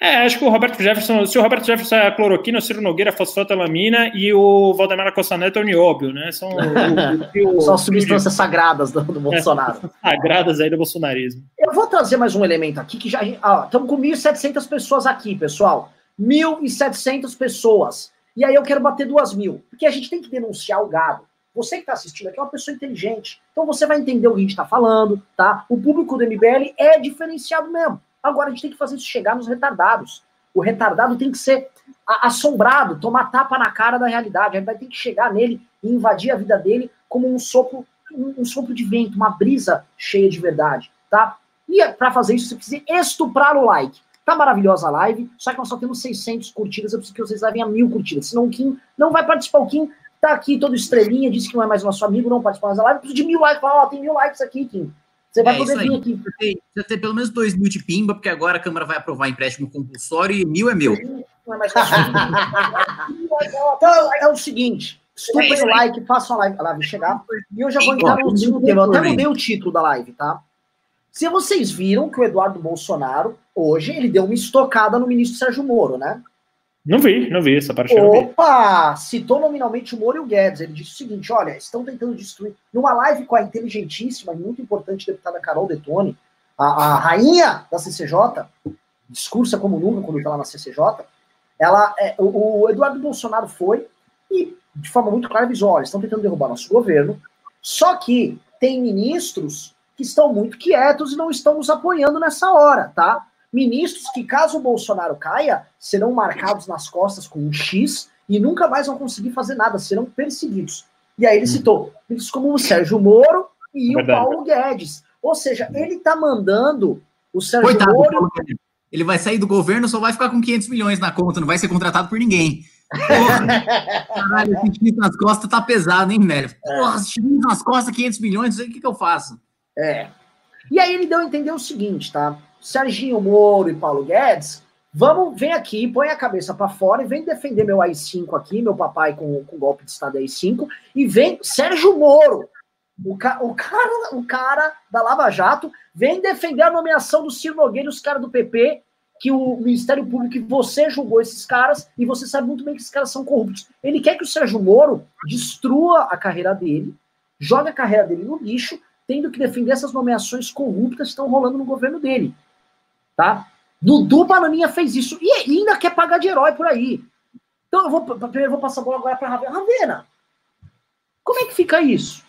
É, acho que o Roberto Jefferson, se o Roberto Jefferson é a cloroquina, o Ciro Nogueira é fosfatalamina e o Valdemar Costa Neto é o nióbio, né? São, o, o, São substâncias sagradas do, do Bolsonaro. É, sagradas aí do bolsonarismo. Eu vou trazer mais um elemento aqui que já. Estamos com 1.700 pessoas aqui, pessoal. 1.700 pessoas. E aí eu quero bater duas mil. Porque a gente tem que denunciar o gado. Você que está assistindo aqui é uma pessoa inteligente. Então você vai entender o que a gente está falando, tá? O público do MBL é diferenciado mesmo. Agora a gente tem que fazer isso chegar nos retardados. O retardado tem que ser assombrado, tomar tapa na cara da realidade. A vai ter que chegar nele e invadir a vida dele como um sopro, um, um sopro de vento, uma brisa cheia de verdade, tá? E para fazer isso, você precisa estuprar o like. Tá maravilhosa a live, só que nós só temos 600 curtidas, eu preciso que vocês levem a mil curtidas, senão o Kim não vai participar. O Kim tá aqui todo estrelinha, disse que não é mais nosso amigo, não participa mais da live, preciso de mil likes. Fala, ó, tem mil likes aqui, Kim. Você vai é, poder vir aqui. Precisa ter pelo menos dois mil de pimba, porque agora a Câmara vai aprovar empréstimo compulsório e mil é meu. Não é então, é o seguinte, estupem o like, façam a live, a live chegar, e eu já vou entrar no último tema. Eu até mudei o título da live, tá? Se vocês viram que o Eduardo Bolsonaro, hoje, ele deu uma estocada no ministro Sérgio Moro, né? Não vi, não vi essa parte. Opa! Citou nominalmente o Moro e o Guedes. Ele disse o seguinte: olha, estão tentando destruir. Numa live com a inteligentíssima e muito importante deputada Carol Detone, a, a rainha da CCJ, discursa como nunca quando está lá na CCJ, ela, é, o, o, Eduardo Bolsonaro foi e, de forma muito clara, avisou: olha, estão tentando derrubar nosso governo, só que tem ministros que estão muito quietos e não estão nos apoiando nessa hora, tá? Ministros que, caso o Bolsonaro caia, serão marcados nas costas com um X e nunca mais vão conseguir fazer nada, serão perseguidos. E aí ele hum. citou ministros como o Sérgio Moro e Verdade. o Paulo Guedes. Ou seja, ele está mandando o Sérgio Coitado, Moro. Ele vai sair do governo, só vai ficar com 500 milhões na conta, não vai ser contratado por ninguém. Porra, caralho, esse nas costas tá pesado, hein, velho? Porra, esse nas costas, 500 milhões, o que, que eu faço? É. E aí ele deu a entender o seguinte, tá? Serginho Moro e Paulo Guedes, vamos, vem aqui, põe a cabeça para fora e vem defender meu AI-5 aqui, meu papai com, golpe de Estado AI-5, e vem Sérgio Moro, o, ca, o, cara, o cara da Lava Jato, vem defender a nomeação do Ciro Nogueira, os caras do PP, que o Ministério Público, você julgou esses caras, e você sabe muito bem que esses caras são corruptos. Ele quer que o Sérgio Moro destrua a carreira dele, jogue a carreira dele no lixo, tendo que defender essas nomeações corruptas que estão rolando no governo dele. Tá? Dudu Bananinha fez isso e ainda quer pagar de herói por aí. Então eu vou primeiro eu vou passar a bola agora para Ravena. Ravena, como é que fica isso?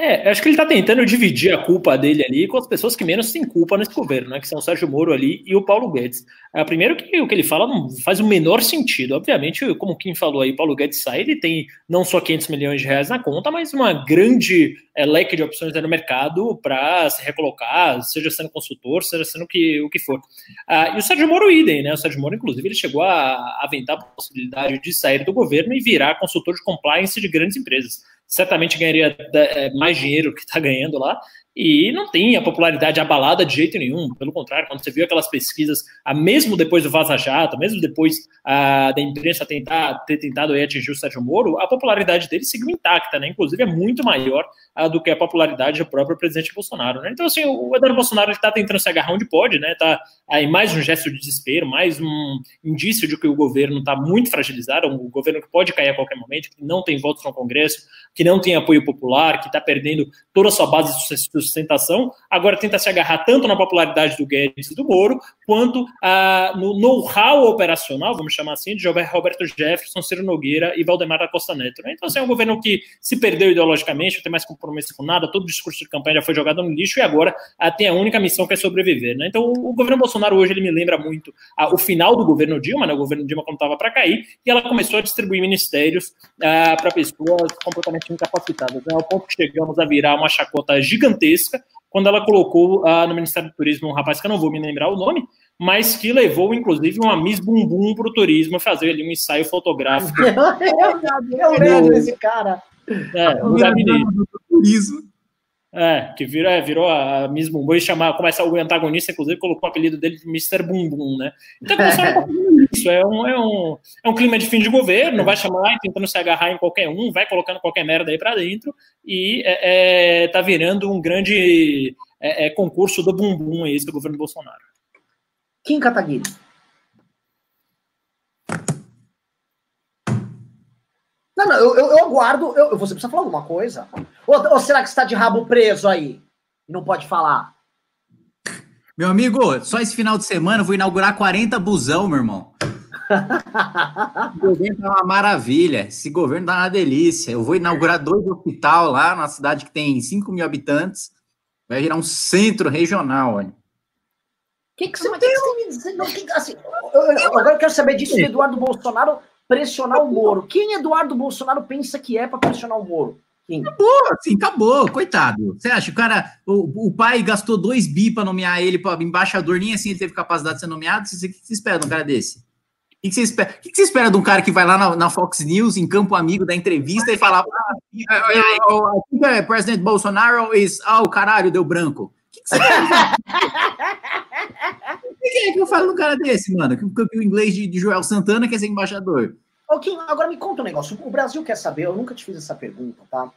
É, acho que ele está tentando dividir a culpa dele ali com as pessoas que menos têm culpa nesse governo, né? Que são o Sérgio Moro ali e o Paulo Guedes. É, primeiro que o que ele fala não faz o menor sentido. Obviamente, como quem falou aí, Paulo Guedes sai, ele tem não só 500 milhões de reais na conta, mas uma grande é, leque de opções no mercado para se recolocar, seja sendo consultor, seja sendo que, o que for. Ah, e o Sérgio Moro, idem, né? O Sérgio Moro, inclusive, ele chegou a aventar a possibilidade de sair do governo e virar consultor de compliance de grandes empresas certamente ganharia é, mais dinheiro que está ganhando lá, e não tem a popularidade abalada de jeito nenhum. Pelo contrário, quando você viu aquelas pesquisas, a mesmo depois do Vaza Jato, mesmo depois a, da imprensa tentar, ter tentado atingir o Sérgio Moro, a popularidade dele seguiu intacta, né? Inclusive é muito maior a, do que a popularidade do próprio presidente Bolsonaro. Né? Então, assim, o Eduardo Bolsonaro está tentando se agarrar onde pode, né? Tá aí mais um gesto de desespero, mais um indício de que o governo está muito fragilizado, um governo que pode cair a qualquer momento, que não tem votos no Congresso, que não tem apoio popular, que está perdendo toda a sua base de sustentação, agora tenta se agarrar tanto na popularidade do Guedes e do Moro, quanto a, no know-how operacional, vamos chamar assim, de Roberto Jefferson, Ciro Nogueira e Valdemar da Costa Neto. Né? Então, assim, é um governo que se perdeu ideologicamente, não tem mais compromisso com nada, todo o discurso de campanha já foi jogado no lixo e agora a, tem a única missão que é sobreviver. Né? Então, o, governo Bolsonaro hoje ele me lembra muito a, o final do governo Dilma, né? o governo Dilma quando estava para cair, e ela começou a distribuir ministérios para pessoas completamente incapacitadas. Né? Ao ponto que chegamos a virar uma chacota gigantesca gigantesca quando ela colocou uh, no Ministério do Turismo um rapaz que eu não vou me lembrar o nome, mas que levou, inclusive, uma Miss Bumbum para o turismo fazer ali um ensaio fotográfico. eu lembro desse cara. É, no gabinete. Turismo. É, que virou, é, virou a Miss Bumbum e chamar, começa o antagonista, inclusive, colocou o apelido dele de Mr. Bumbum, né? Então, isso é um, é, um, é um clima de fim de governo, vai chamar tentando se agarrar em qualquer um, vai colocando qualquer merda aí para dentro e é, é, tá virando um grande é, é concurso do bumbum aí, esse do governo Bolsonaro. Kim Kataguiri. Não, não, eu, eu, eu aguardo. Eu, você precisa falar alguma coisa? Ou, ou será que está de rabo preso aí? E não pode falar? Meu amigo, só esse final de semana eu vou inaugurar 40 busão, meu irmão. o governo tá uma maravilha. Esse governo tá uma delícia. Eu vou inaugurar dois hospitais lá na cidade que tem 5 mil habitantes. Vai virar um centro regional, olha. O que, que, você, você me que, assim, eu, eu, agora eu quero saber disso do Eduardo Bolsonaro pressionar o Moro. Quem Eduardo Bolsonaro pensa que é para pressionar o Moro? Quem? Acabou, assim, acabou, coitado. Você acha? O cara, o, o pai gastou dois bi para nomear ele para embaixador, nem assim ele teve capacidade de ser nomeado. O que você espera de um cara desse? O que você espera, o que você espera de um cara que vai lá na, na Fox News, em campo amigo, da entrevista e fala: ah, é, presidente Bolsonaro is. Ah, o caralho, deu branco. O que, que você O que é que eu falo num cara desse, mano? Que, o inglês de, de, Joel Santana quer ser embaixador. Ok, agora me conta um negócio. O Brasil quer saber, eu nunca te fiz essa pergunta, tá?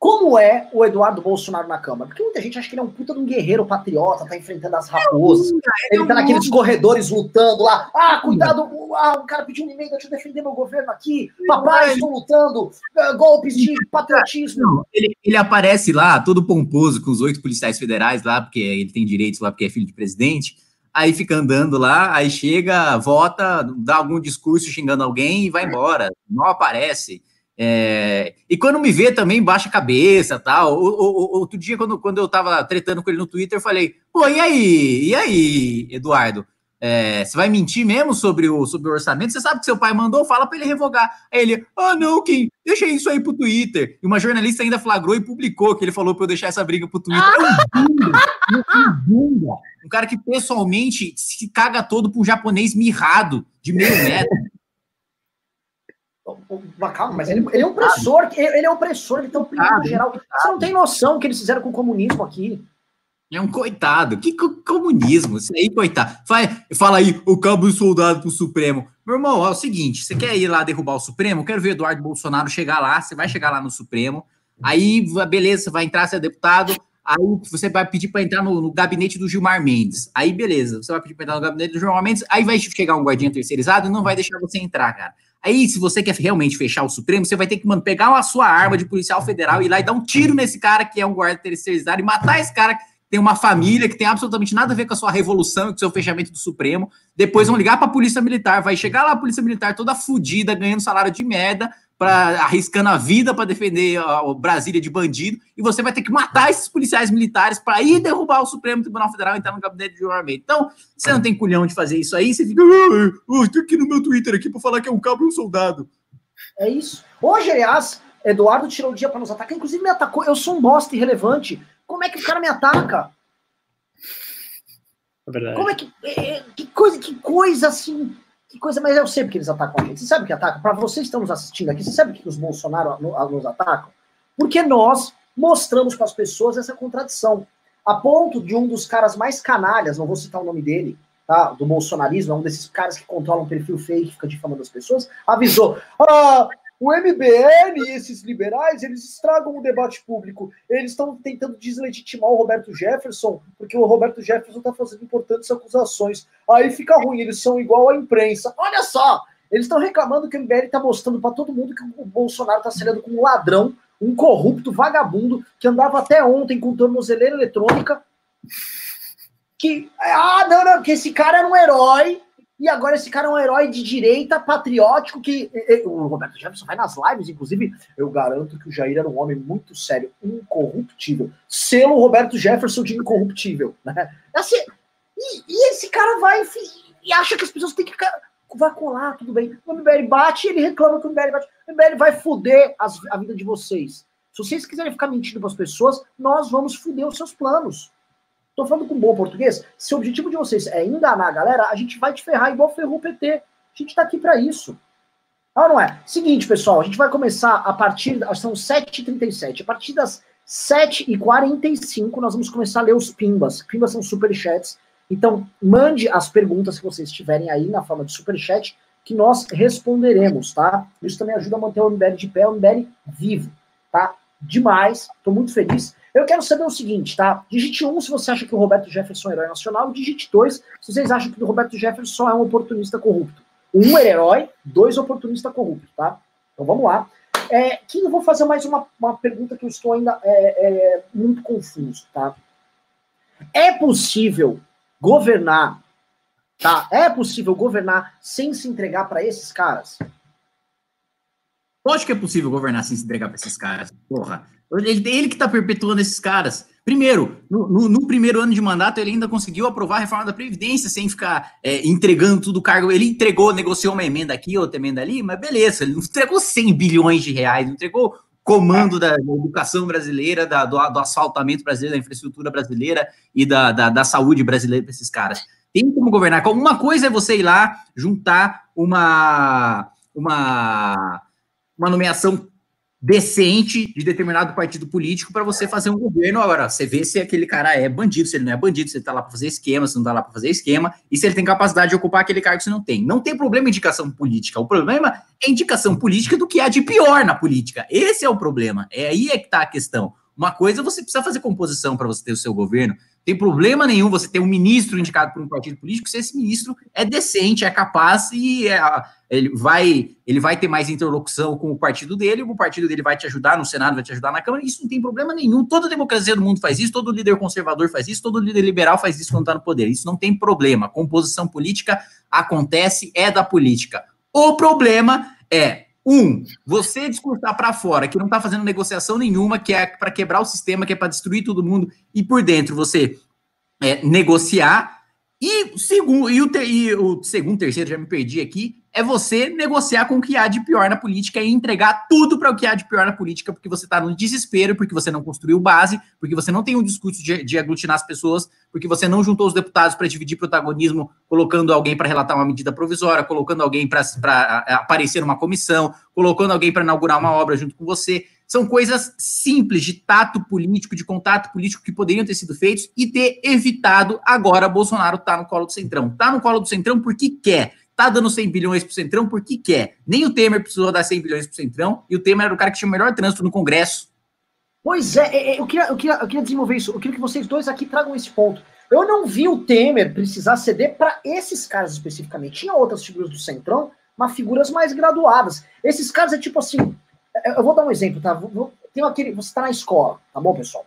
como é o Eduardo Bolsonaro na Câmara? Porque muita gente acha que ele é um puta de um guerreiro patriota, tá enfrentando as raposas. Ele tá naqueles corredores lutando lá. Ah, cuidado, ah, o cara pediu um e-mail, deixa eu defender meu governo aqui. Papai, estou lutando. Uh, golpes de patriotismo. Não, ele, ele, aparece lá, todo pomposo, com os oito policiais federais lá, porque ele tem direitos lá, porque é filho de presidente. Aí fica andando lá, aí chega, vota, dá algum discurso xingando alguém e vai embora. Não aparece. É, e quando me vê também, baixa a cabeça tal. O, o, outro dia, quando, quando eu tava tretando com ele no Twitter, eu falei: pô, e aí? E aí, Eduardo? É, você vai mentir mesmo sobre o, sobre o orçamento? Você sabe que seu pai mandou? Fala para ele revogar. Aí ele, ah, não, Kim, deixa isso aí pro Twitter. E uma jornalista ainda flagrou e publicou que ele falou para eu deixar essa briga pro Twitter. um cara que pessoalmente se caga todo pro japonês mirrado de meio metro. Calma, mas ele, ele é opressor, ele é opressor, ele tem opinião geral. Você não tem noção do que eles fizeram com o comunismo aqui. É um coitado. Que comunismo? Isso aí, coitado. Fala, fala aí, o cabo soldado pro Supremo. Meu irmão, é o seguinte: você quer ir lá derrubar o Supremo? Eu quero ver Eduardo Bolsonaro chegar lá. Você vai chegar lá no Supremo. Aí, beleza, você vai entrar, você é deputado. Aí você vai pedir para entrar no, no, gabinete do Gilmar Mendes. Aí, beleza, você vai pedir para entrar no gabinete do Gilmar Mendes. Aí vai chegar um guardinha terceirizado e não vai deixar você entrar, cara. Aí, se você quer realmente fechar o Supremo, você vai ter que, mano, pegar a sua arma de policial federal e ir lá e dar um tiro nesse cara que é um guarda terceirizado e matar esse cara tem uma família que tem absolutamente nada a ver com a sua revolução e com o seu fechamento do Supremo. Depois vão ligar para a Polícia Militar, vai chegar lá a Polícia Militar toda fodida, ganhando salário de merda, para arriscando a vida para defender o Brasília de bandido, e você vai ter que matar esses policiais militares para ir derrubar o Supremo Tribunal Federal e entrar no gabinete de armamento. Então, você não tem culhão de fazer isso aí, você fica, oh, aqui no meu Twitter aqui para falar que é um cabo e um soldado. É isso. Hoje, aliás, Eduardo tirou o dia para nos atacar, inclusive me atacou. Eu sou um bosta irrelevante. Como é que o cara me ataca? É verdade. Como é que. É, é que coisa, que coisa assim que coisa, mas eu sei porque eles atacam a gente. Você sabe que atacam? Para vocês que estão nos assistindo aqui, você sabe que os Bolsonaro nos atacam? Porque nós mostramos para as pessoas essa contradição. A ponto de um dos caras mais canalhas, não vou citar o nome dele, tá? Do bolsonarismo, é um desses caras que controlam um perfil fake, fica difamando as pessoas, avisou: ah, o MBL e esses liberais, eles estragam o debate público. Eles estão tentando deslegitimar o Roberto Jefferson, porque o Roberto Jefferson está fazendo importantes acusações. Aí fica ruim, eles são igual à imprensa. Olha só! Eles estão reclamando que o MBL está mostrando para todo mundo que o Bolsonaro está sendo como um ladrão, um corrupto, vagabundo, que andava até ontem com tornozeleira eletrônica. Que, ah, não, não, que esse cara era um herói, e agora esse cara é um herói de direita, patriótico, que o Roberto Jefferson vai nas lives, inclusive, eu garanto que o Jair era um homem muito sério, incorruptível. Selo Roberto Jefferson de incorruptível. Né? Assim, e, e esse cara vai e acha que as pessoas têm que ficar. Vai colar, tudo bem. O MBL bate ele reclama que o MBL bate. O MBL vai fuder as, a vida de vocês. Se vocês quiserem ficar mentindo para as pessoas, nós vamos fuder os seus planos. Tô falando com bom português. Se o objetivo de vocês é enganar a galera, a gente vai te ferrar igual ferrou o PT. A gente tá aqui para isso. Ah, não é? Seguinte, pessoal, a gente vai começar a partir. São 7h37. A partir das 7h45, nós vamos começar a ler os pimbas. Pimbas são superchats. Então, mande as perguntas que vocês tiverem aí na forma de superchat, que nós responderemos, tá? Isso também ajuda a manter o MBL de pé, o MBL vivo, tá? Demais, tô muito feliz. Eu quero saber o seguinte, tá? Digite 1 um, se você acha que o Roberto Jefferson é herói nacional, digite 2 se vocês acham que o Roberto Jefferson é um oportunista corrupto. Um é herói, dois oportunista corrupto, tá? Então vamos lá. É, Kim, eu vou fazer mais uma, uma pergunta que eu estou ainda é, é, muito confuso, tá? É possível governar, tá? É possível governar sem se entregar para esses caras? Lógico que é possível governar sem se entregar para esses caras. Porra, ele, ele que está perpetuando esses caras. Primeiro, no, no, no, primeiro ano de mandato, ele ainda conseguiu aprovar a reforma da Previdência sem ficar é, entregando tudo o cargo. Ele entregou, negociou uma emenda aqui, outra emenda ali, mas beleza, ele não entregou 100 bilhões de reais, não entregou comando da, da educação brasileira, da, do, do, asfaltamento brasileiro, da infraestrutura brasileira e da, da, da saúde brasileira para esses caras. Tem como governar. Uma coisa é você ir lá juntar uma, uma, uma nomeação decente de determinado partido político para você fazer um governo. Agora, você vê se aquele cara é bandido, se ele não é bandido, se ele está lá para fazer esquema, se não está lá para fazer esquema, e se ele tem capacidade de ocupar aquele cargo se não tem. Não tem problema indicação política. O problema é indicação política do que há de pior na política. Esse é o problema. É aí é que está a questão. Uma coisa você precisa fazer composição para você ter o seu governo. Tem problema nenhum você ter um ministro indicado por um partido político se esse ministro é decente, é capaz e é, ele, vai, ele vai ter mais interlocução com o partido dele, o partido dele vai te ajudar no Senado, vai te ajudar na Câmara. Isso não tem problema nenhum. Toda democracia do mundo faz isso, todo líder conservador faz isso, todo líder liberal faz isso quando está no poder. Isso não tem problema. Composição política acontece, é da política. O problema é um, você discursar para fora que não está fazendo negociação nenhuma, que é para quebrar o sistema, que é para destruir todo mundo, e por dentro você é, negociar. E segundo, e o, ter, e o segundo, terceiro, já me perdi aqui, é você negociar com o que há de pior na política e entregar tudo para o que há de pior na política, porque você está no desespero, porque você não construiu base, porque você não tem um discurso de, de aglutinar as pessoas, porque você não juntou os deputados para dividir protagonismo, colocando alguém para relatar uma medida provisória, colocando alguém para aparecer numa comissão, colocando alguém para inaugurar uma obra junto com você. São coisas simples de tato político, de contato político que poderiam ter sido feitos e ter evitado. Agora, Bolsonaro está no colo do Centrão. Está no colo do Centrão porque quer tá dando 100 bilhões pro Centrão porque quer. Nem o Temer precisou dar 100 bilhões pro Centrão, e o Temer era o cara que tinha o melhor trânsito no Congresso. Pois é, é, é, eu queria, eu, queria, eu queria desenvolver isso. Eu queria que vocês dois aqui tragam esse ponto. Eu não vi o Temer precisar ceder para esses caras especificamente. Tinha outras figuras do Centrão, mas figuras mais graduadas. Esses caras é tipo assim. É, eu vou dar um exemplo, tá? Tem aquele. Você está na escola, tá bom, pessoal?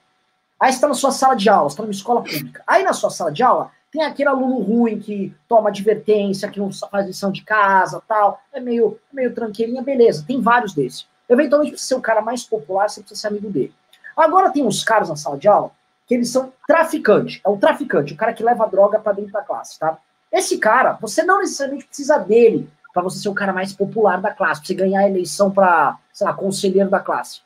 Aí você está na sua sala de aula, você está numa escola pública. Aí na sua sala de aula tem aquele aluno ruim que toma advertência, que não faz lição de casa, tal. É meio, meio tranqueirinha, beleza. Tem vários desses. Eventualmente, para ser o cara mais popular, você precisa ser amigo dele. Agora tem uns caras na sala de aula que eles são traficantes. É o traficante, o cara que leva droga para dentro da classe, tá? Esse cara, você não necessariamente precisa dele para você ser o cara mais popular da classe, pra você ganhar a eleição para, sei lá, conselheiro da classe.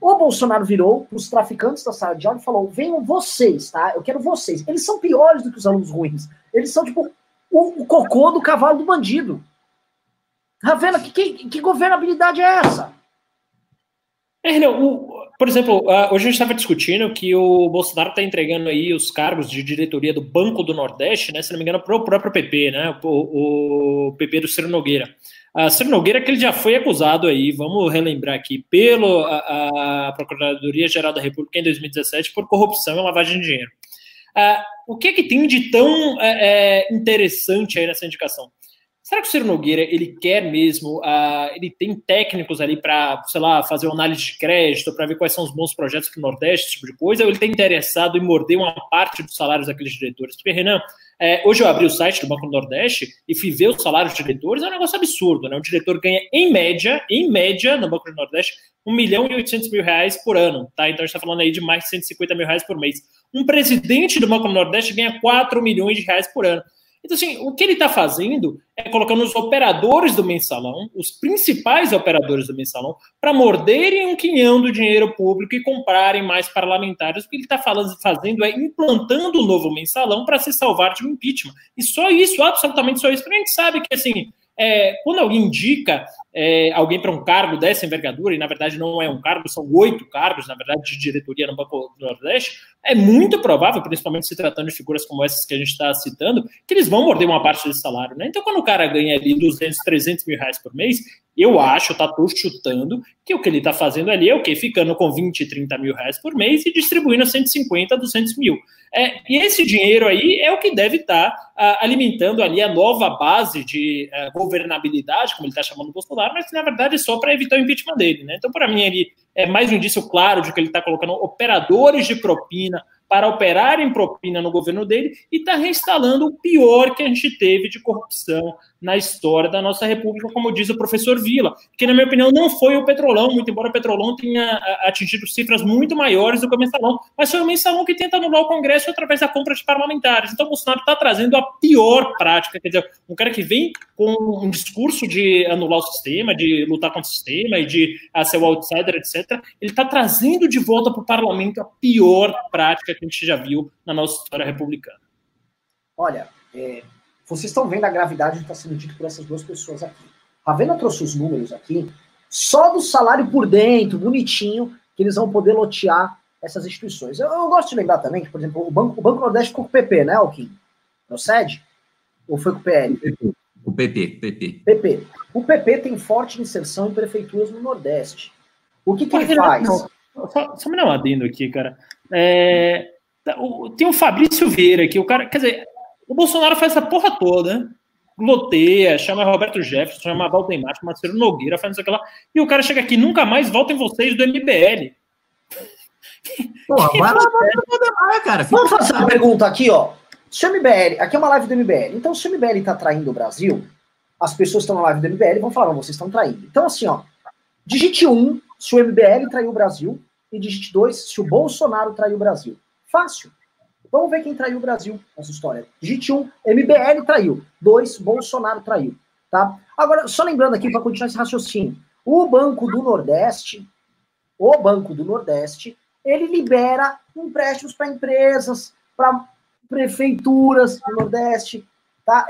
O Bolsonaro virou para os traficantes da sala de aula e falou: venham vocês, tá? Eu quero vocês. Eles são piores do que os alunos ruins. Eles são tipo o, o cocô do cavalo do bandido. Ravena, que, que, que governabilidade é essa? É, não, o, por exemplo, uh, hoje a gente estava discutindo que o Bolsonaro está entregando aí os cargos de diretoria do Banco do Nordeste, né, se não me engano, para o próprio PP, né, o, o PP do Ciro Nogueira. A Ciro Nogueira, que ele já foi acusado aí, vamos relembrar aqui, pela Procuradoria-Geral da República em 2017 por corrupção e lavagem de dinheiro. Uh, o que é que tem de tão é, é, interessante aí nessa indicação? Será que o Ciro Nogueira ele quer mesmo? Uh, ele tem técnicos ali para, sei lá, fazer uma análise de crédito, para ver quais são os bons projetos para o Nordeste, esse tipo de coisa? Ou ele está interessado em morder uma parte dos salários daqueles diretores? Porque, Renan, é, hoje eu abri o site do Banco do Nordeste e fui ver os salários dos diretores, é um negócio absurdo, né? O diretor ganha, em média, em média, no Banco do Nordeste, 1 milhão e 800 mil reais por ano, tá? Então a gente está falando aí de mais de 150 mil reais por mês. Um presidente do Banco do Nordeste ganha 4 milhões de reais por ano. Então, assim, o que ele está fazendo é colocando os operadores do mensalão, os principais operadores do mensalão, para morderem um quinhão do dinheiro público e comprarem mais parlamentares. O que ele está fazendo é implantando um novo mensalão para se salvar de um impeachment. E só isso, absolutamente só isso. Porque a gente sabe que, assim, é, quando alguém indica é, alguém para um cargo dessa envergadura, e na verdade não é um cargo, são oito cargos, na verdade, de diretoria no Banco do Nordeste, é muito provável, principalmente se tratando de figuras como essas que a gente está citando, que eles vão morder uma parte desse salário. Né? Então, quando o cara ganha ali 200, 300 mil reais por mês, eu acho, tá tô chutando, que o que ele está fazendo ali é o quê? Ficando com 20, 30 mil reais por mês e distribuindo 150, 200 mil. É, e esse dinheiro aí é o que deve estar tá, uh, alimentando ali a nova base de uh, governabilidade, como ele está chamando o Bolsonaro, mas na verdade é só para evitar o impeachment dele. Né? Então, para mim, ele é mais um indício claro de que ele está colocando operadores de propina para operar em propina no governo dele e está reinstalando o pior que a gente teve de corrupção na história da nossa república, como diz o professor Vila, que na minha opinião não foi o Petrolão, muito embora o Petrolão tenha atingido cifras muito maiores do que o Mensalão, mas foi o Mensalão que tenta anular o Congresso através da compra de parlamentares. Então o Bolsonaro está trazendo a pior prática, quer dizer, um cara que vem com um discurso de anular o sistema, de lutar contra o sistema e de ser o outsider, etc., ele está trazendo de volta para o parlamento a pior prática que a gente já viu na nossa história republicana. Olha, é, vocês estão vendo a gravidade que está sendo dito por essas duas pessoas aqui. A Ravena trouxe os números aqui só do salário por dentro, bonitinho, que eles vão poder lotear essas instituições. Eu, eu gosto de lembrar também que, por exemplo, o Banco, o Banco Nordeste ficou com o PP, né, Alquim? Procede? Ou foi com o PL? O PP, PP. PP. O PP tem forte inserção em prefeituras no Nordeste. O que, que ele faz? Não, só, só me dar um adendo aqui, cara. É, tem o Fabrício Vieira aqui, o cara, quer dizer, o Bolsonaro faz essa porra toda, loteia, chama Roberto Jefferson, chama Valdemar, chama Marcelo Nogueira, faz isso aqui lá, e o cara chega aqui, nunca mais voltem vocês do MBL. Porra, vai lá, vai, cara. Vamos fazer uma pergunta aqui, ó. Se o MBL, aqui é uma live do MBL, então se o MBL tá traindo o Brasil, as pessoas estão na live do MBL vão falar, vocês estão traindo. Então, assim, ó, digite um se o MBL traiu o Brasil, e digite dois se o Bolsonaro traiu o Brasil. Fácil. Vamos ver quem traiu o Brasil nessa história. Digite um, MBL traiu. Dois, Bolsonaro traiu. Tá? Agora, só lembrando aqui, para continuar esse raciocínio, o Banco do Nordeste, o Banco do Nordeste, ele libera empréstimos para empresas, para prefeituras do Nordeste. Tá?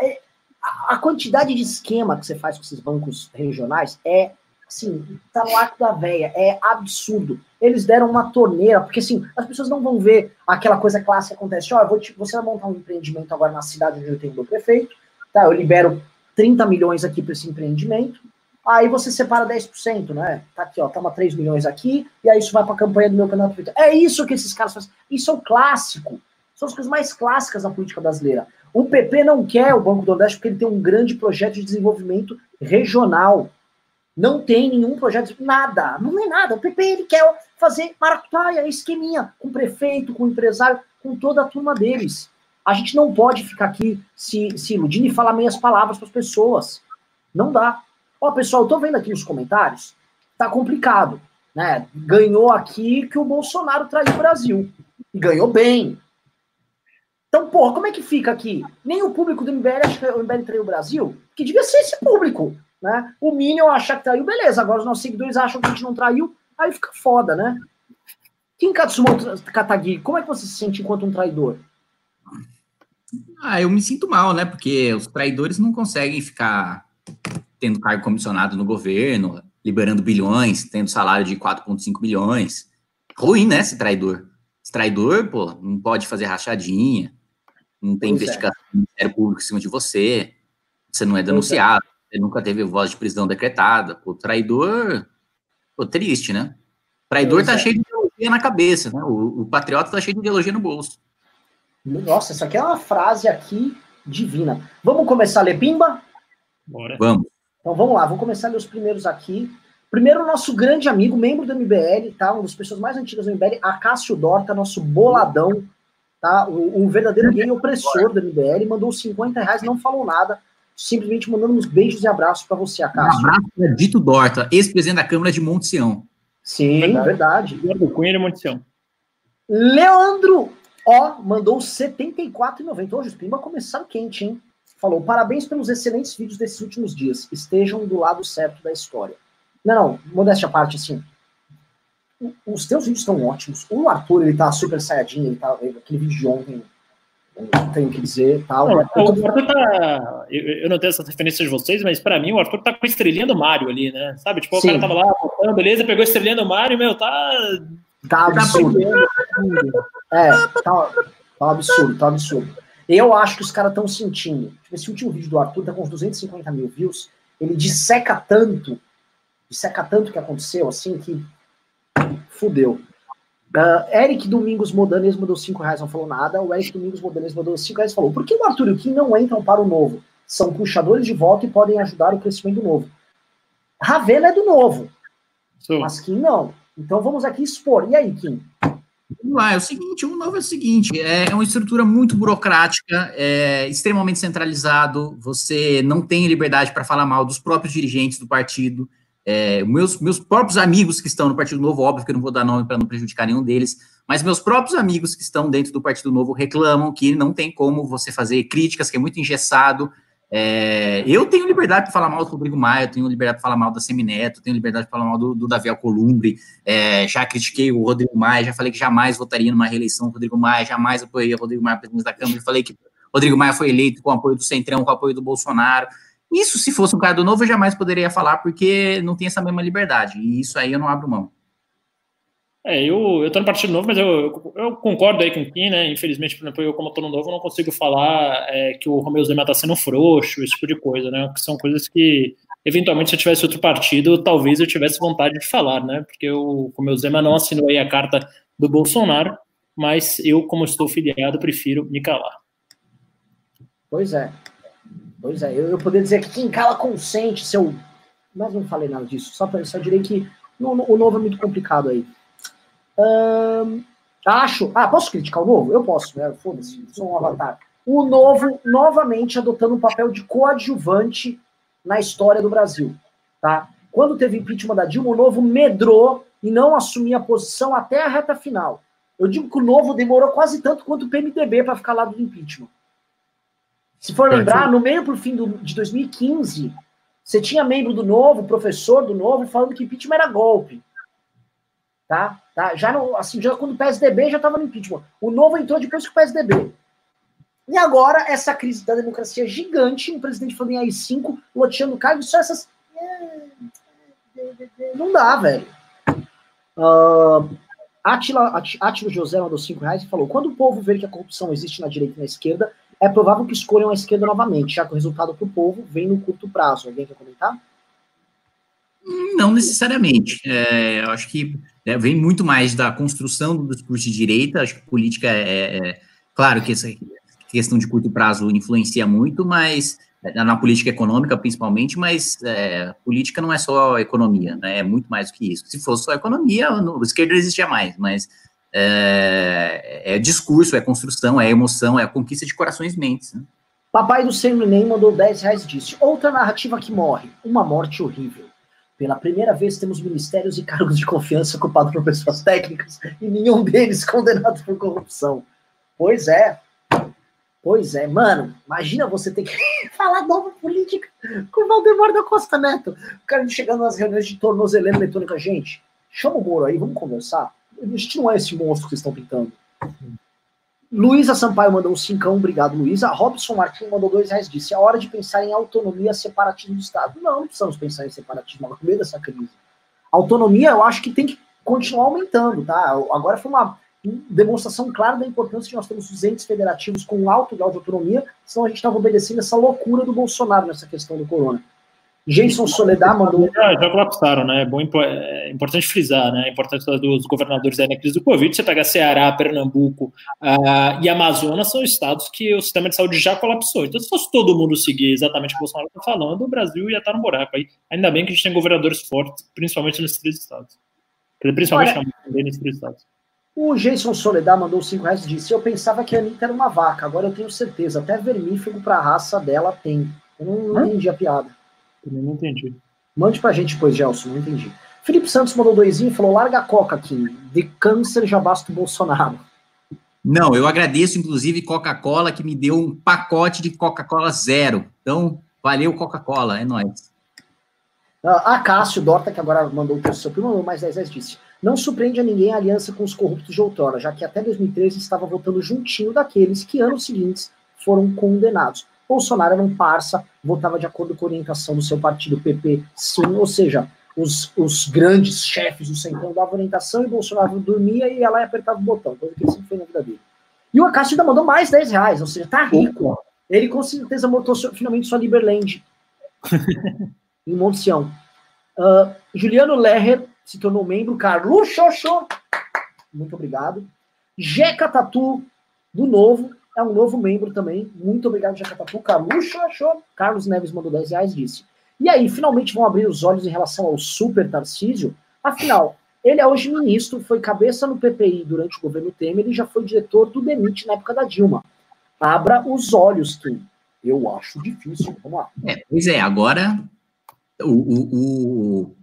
A quantidade de esquema que você faz com esses bancos regionais é Sim, tá no arco da véia. É absurdo. Eles deram uma torneira, porque assim, as pessoas não vão ver aquela coisa clássica que acontece. Ó, oh, você vai montar um empreendimento agora na cidade onde eu tenho meu prefeito, tá? Eu libero 30 milhões aqui para esse empreendimento. Aí você separa 10%, né? Tá aqui, ó, toma 3 milhões aqui, e aí isso vai para a campanha do meu candidato. É isso que esses caras fazem. Isso é o clássico. São as coisas mais clássicas da política brasileira. O PP não quer o Banco do Nordeste porque ele tem um grande projeto de desenvolvimento regional. Não tem nenhum projeto, nada, não é nada. O PP ele quer fazer maracutaia, esqueminha, com o prefeito, com o empresário, com toda a turma deles. A gente não pode ficar aqui se, se iludindo e falar meias palavras para as pessoas. Não dá. Ó, pessoal, eu tô vendo aqui nos comentários, tá complicado. Né? Ganhou aqui que o Bolsonaro traiu o Brasil. E ganhou bem. Então, porra, como é que fica aqui? Nem o público do MBL acha que o MBL traiu o Brasil? Que devia ser esse público. Né? O Minion acha que traiu, beleza. Agora os nossos seguidores acham que a gente não traiu, aí fica foda, né? Kim Katsumoto Katagi, como é que você se sente enquanto um traidor? Ah, eu me sinto mal, né? Porque os traidores não conseguem ficar tendo cargo comissionado no governo, liberando bilhões, tendo salário de 4,5 milhões. Ruim, né, esse traidor? Esse traidor, pô, não pode fazer rachadinha, não tem pois é. investigação é. do Ministério Público em cima de você, você não é, é. denunciado. Ele nunca teve voz de prisão decretada. O traidor. Pô, triste, né? O traidor pois tá é. cheio de ideologia na cabeça, né? O, o patriota tá cheio de ideologia no bolso. Nossa, essa aqui é uma frase aqui divina. Vamos começar a ler Pimba? Bora. Vamos. Então vamos lá, vou começar a ler os primeiros aqui. Primeiro, nosso grande amigo, membro do MBL, tá? Uma das pessoas mais antigas do MBL, Acácio Dorta, nosso boladão, tá? O, o verdadeiro gay opressor do MBL, mandou 50 reais, não falou nada simplesmente mandando uns beijos e abraços para você, Acácio. Um abraço para Dito Dorta, ex-presidente da Câmara de Monte Sião. Sim, verdade. verdade. Leandro Cunha de Monte Sião. Leandro, ó, mandou 74,90. Hoje os Pimba começaram quente, hein? Falou, parabéns pelos excelentes vídeos desses últimos dias. Estejam do lado certo da história. Não, não, modéstia à parte, assim. Os teus vídeos estão ótimos. O Arthur, ele tá super saiyajin, ele tá. Aquele vídeo de ontem tenho que dizer tal. Não, o Arthur tá. Eu, eu, não tenho essas referências de vocês, mas para mim o Arthur tá com a estrelinha do Mario ali, né? Sabe? Tipo, Sim. o cara tava lá, beleza, pegou a estrelinha do Mario, meu, tá. Tá absurdo. é, tá, tá absurdo, tá absurdo. Eu acho que os caras estão sentindo. Tipo, esse último vídeo do Arthur tá com uns 250 mil views. Ele disseca tanto, disseca tanto que aconteceu, assim, que fudeu. Uh, Eric Domingos Modanes mandou 5 reais, não falou nada. O Eric Domingos Modanes mandou 5 reais e falou: por que o Arthur e o Kim não entram para o novo? São puxadores de volta e podem ajudar o crescimento do novo. Ravena é do novo, Sim. mas Kim não. Então vamos aqui expor. E aí, Kim? Vamos lá, é o seguinte, o novo é o seguinte, é, é uma estrutura muito burocrática, é extremamente centralizado, você não tem liberdade para falar mal dos próprios dirigentes do partido, é, meus, meus próprios amigos que estão no Partido Novo, óbvio que eu não vou dar nome para não prejudicar nenhum deles, mas meus próprios amigos que estão dentro do Partido Novo reclamam que não tem como você fazer críticas, que é muito engessado. É, eu tenho liberdade para falar mal do Rodrigo Maia, tenho liberdade para falar mal da Semineto, tenho liberdade para falar mal do, do Davi Alcolumbre, é, já critiquei o Rodrigo Maia, já falei que jamais votaria numa reeleição do Rodrigo Maia, jamais apoiaria o Rodrigo Maia presidente da Câmara, falei que Rodrigo Maia foi eleito com o apoio do Centrão, com o apoio do Bolsonaro, Isso, se fosse um cara do novo, eu jamais poderia falar, porque não tem essa mesma liberdade. E isso aí eu não abro mão. É, eu, eu tô no Partido Novo, mas eu, eu, eu concordo aí com o Kim, né? Infelizmente, por exemplo, eu, como tô no Novo, não consigo falar é, que o Romeu Zema tá sendo frouxo, esse tipo de coisa, né? Que são coisas que, eventualmente, se eu tivesse outro partido, talvez eu tivesse vontade de falar, né? Porque o Romeu Zema não assinou aí a carta do Bolsonaro, mas eu, como estou filiado, prefiro me calar. Pois é. Pois é. Eu, eu poderia dizer que quem cala consente, seu. Mas não falei nada disso. Só, só direi que no, no, o novo é muito complicado aí acho. Ah, posso criticar o novo? Eu posso, né? Foda-se, sou um avatar. O novo, novamente, adotando um papel de coadjuvante na história do Brasil. Tá? Quando teve impeachment da Dilma, o novo medrou e não assumia a posição até a reta final. Eu digo que o novo demorou quase tanto quanto o PMDB para ficar lá do impeachment. Se for lembrar, no meio pro fim do, de 2015, você tinha membro do novo, professor do novo, falando que impeachment era golpe. Tá? tá? Já, no, assim, já quando o PSDB já estava no impeachment. O novo entrou depois que o PSDB. E agora, essa crise da democracia gigante, um presidente falando em AI-5, loteando cargo, só essas. Não dá, velho. Uh, Atila, Atila José mandou 5 reais e falou: quando o povo ver que a corrupção existe na direita e na esquerda, é provável que escolham a esquerda novamente, já que o resultado para o povo vem no curto prazo. Alguém quer comentar? Não necessariamente. É, eu acho que é, vem muito mais da construção do discurso de direita. Acho que política é, é, é claro que essa questão de curto prazo influencia muito, mas é, na política econômica principalmente, mas é, política não é só economia, né, é muito mais do que isso. Se fosse só economia, o esquerda existia mais, mas é, é, discurso, é construção, é emoção, é conquista de corações e mentes. Né? Papai do Sem Nem mandou 10 reais e disse: Outra narrativa que morre, uma morte horrível. Pela primeira vez temos ministérios e cargos de confiança ocupados por pessoas técnicas e nenhum deles condenado por corrupção. Pois é. Pois é, mano, imagina você ter que falar nova política com o Valdemar da Costa Neto. O cara chegando nas reuniões de tornozeleira eletrônica, gente, chama o Moro aí, vamos conversar. A gente não é esse monstro que estão pintando. Luísa Sampaio mandou um cincão, obrigado, Luísa. Robson Martins mandou dois reais, disse, é hora de pensar em autonomia, separatismo do Estado. Não, não precisamos pensar em separatismo no meio dessa crise. Autonomia, eu acho que tem que continuar aumentando, tá? Agora foi uma demonstração clara da importância de nós termos os entes federativos com alto grau de autonomia, senão a gente estava obedecendo essa loucura do Bolsonaro nessa questão do corona. Jason Soledad mandou. Já, já colapsaram, né? É, bom, é importante frisar, né? A importância dos governadores na crise do Covid. Você pega Ceará, Pernambuco uh, e Amazonas, são estados que o sistema de saúde já colapsou. Então, se fosse todo mundo seguir exatamente o que o Bolsonaro está falando, o Brasil ia estar no buraco aí. Ainda bem que a gente tem governadores fortes, principalmente nesses três estados. Principalmente Olha, nesses três estados. O Jason Soledad mandou 5 reais e disse: Eu pensava que a Anitta era uma vaca, agora eu tenho certeza. Até vermífugo para a raça dela tem. Eu não, não entendi a piada. Também não entendi. Mande pra gente depois, Gelson, não entendi. Felipe Santos mandou doisinho e falou: larga a coca aqui. De câncer já basta o Bolsonaro. Não, eu agradeço, inclusive, Coca-Cola, que me deu um pacote de Coca-Cola zero. Então, valeu, Coca-Cola, é nóis. A Cássio Dorta, que agora mandou o seu primo, mais 10 10 disse: Não surpreende a ninguém a aliança com os corruptos de outrora, já que até 2013 estava votando juntinho daqueles que anos seguintes foram condenados. Bolsonaro era um parça, votava de acordo com a orientação do seu partido PP, sim, ou seja, os, os grandes chefes do Centrão davam orientação e Bolsonaro dormia e ia lá e apertava o botão, coisa que ele sempre foi na vida dele. E o Acácio ainda mandou mais 10 reais, ou seja, tá rico. Ele com certeza montou finalmente sua Liberland em Monte Sião. Uh, Juliano Lerrer se tornou membro, Carlos Xoxô, muito obrigado. Jeca Tatu, do Novo, é um novo membro também. Muito obrigado, Jacatatu. Carluxo achou. Carlos Neves mandou 10 reais disse. E aí, finalmente vão abrir os olhos em relação ao super Tarcísio? Afinal, ele é hoje ministro, foi cabeça no PPI durante o governo Temer e já foi diretor do DENIT na época da Dilma. Abra os olhos, Kim. Eu acho difícil. Vamos lá. É, pois é, agora o, o, o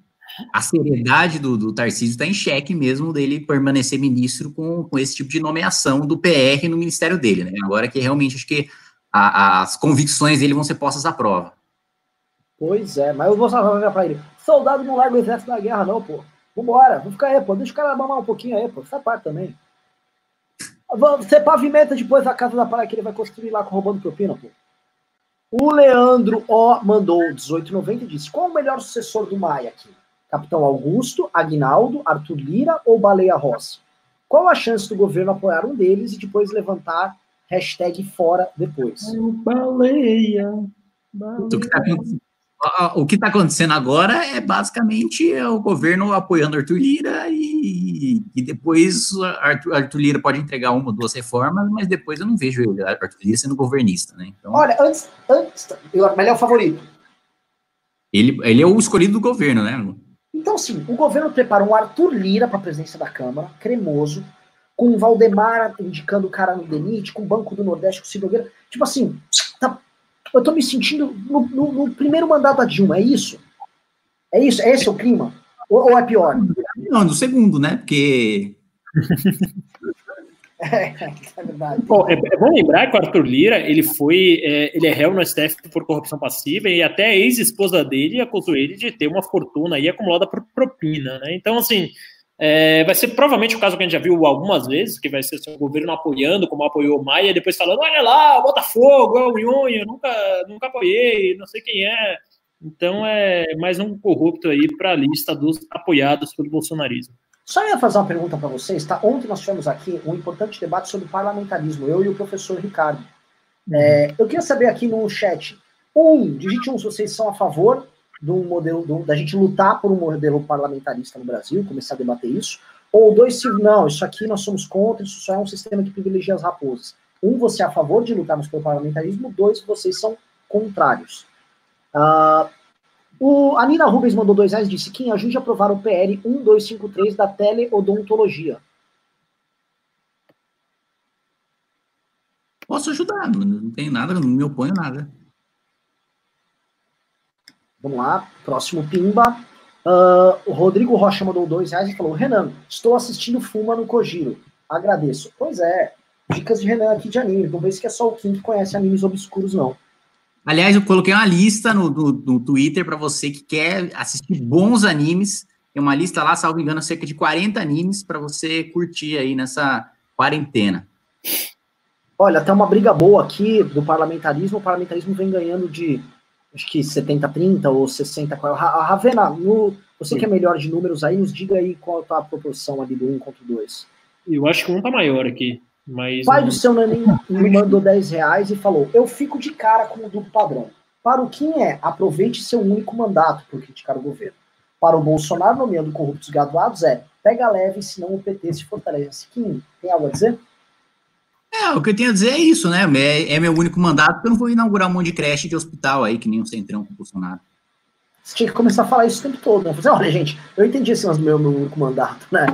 a seriedade do, do Tarcísio está em xeque mesmo dele permanecer ministro com, com esse tipo de nomeação do PR no ministério dele, né? Agora que realmente acho que a, as convicções dele vão ser postas à prova. Pois é, mas eu vou falar para ele: soldado não larga o exército da guerra, não, pô. Vambora, vamos ficar aí, pô. Deixa o cara mamar um pouquinho aí, pô. Faz parte também. Você pavimenta depois a casa da praia que ele vai construir lá roubando propina, pô. O Leandro O mandou 1890 e disse: Qual o melhor sucessor do Maia aqui? Capitão Augusto, Agnaldo, Arthur Lira ou Baleia Rossi? Qual a chance do governo apoiar um deles e depois levantar hashtag fora depois? Baleia. baleia. O que está acontecendo agora é basicamente o governo apoiando Arthur Lira e, e depois Arthur, Arthur, Lira pode entregar uma ou duas reformas, mas depois eu não vejo ele, Arthur Lira sendo governista, né? Então, Olha, antes, antes mas ele é o favorito. Ele, ele é o escolhido do governo, né? Então, sim, o governo prepara um Arthur Lira para a presidência da Câmara, cremoso, com o Valdemar indicando o cara no DENIT, com o Banco do Nordeste, com o Ciro Nogueira. Tipo assim, tá eu tô me sentindo no, no, no, primeiro mandato da Dilma, é isso? É isso? É esse o clima? Ou, ou é pior? Não, no segundo, né? Porque. É, é. Bom, é, é, bom lembrar que o Arthur Lira, ele foi, é, ele é réu no STF por corrupção passiva e até a ex-esposa dele acusou ele de ter uma fortuna aí acumulada por propina, né? Então, assim, é, vai ser provavelmente o caso que a gente já viu algumas vezes, que vai ser assim, o governo apoiando, como apoiou o Maia, depois falando, olha lá, Botafogo, é o Nhonho, nunca, nunca apoiei, não sei quem é. Então é mais um corrupto aí para a lista dos apoiados pelo bolsonarismo. Só ia fazer uma pergunta para vocês, tá? Ontem nós tivemos aqui um importante debate sobre parlamentarismo, eu e o professor Ricardo. É, eu queria saber aqui no chat, um, digite um se vocês são a favor do modelo do, da gente lutar por um modelo parlamentarista no Brasil, começar a debater isso, ou dois, se não, isso aqui nós somos contra, isso só é um sistema que privilegia as raposas. Um, você é a favor de lutarmos pelo parlamentarismo, dois, vocês são contrários. Uh, o, a Nina Rubens mandou dois reais e disse: quem ajude a aprovar o PL 1253 da teleodontologia. Posso ajudar, não tem nada, não me oponho a nada. Vamos lá, próximo Pimba. Uh, o Rodrigo Rocha mandou dois reais e falou: Renan, estou assistindo Fuma no Kojiro. Agradeço. Pois é, dicas de Renan aqui de anime. Não vê se é só o Kim que conhece animes obscuros, não. Aliás, eu coloquei uma lista no, no, no Twitter para você que quer assistir bons animes. Tem uma lista lá, salvo engano, cerca de 40 animes para você curtir aí nessa quarentena. Olha, tem uma briga boa aqui do parlamentarismo. O parlamentarismo vem ganhando de acho que 70-30 ou 60. A Ravena, no, você Sim. que é melhor de números aí, nos diga aí qual tá a proporção ali do 1 contra o 2. Eu acho que um tá maior aqui. Mas pai não... do seu Nanim me mandou 10 reais e falou: Eu fico de cara com o duplo padrão. Para o Kim é aproveite seu único mandato por criticar o governo. Para o Bolsonaro, nomeando corruptos graduados, é pega leve, senão o PT se fortalece. Kim, tem algo a dizer? É, o que eu tenho a dizer é isso, né? É, é meu único mandato, porque eu não vou inaugurar um monte de creche de hospital aí, que nem um centrão com o Bolsonaro. Você tinha que começar a falar isso o tempo todo, né? Fazer, olha, gente, eu entendi esse meu, meu único mandato, né?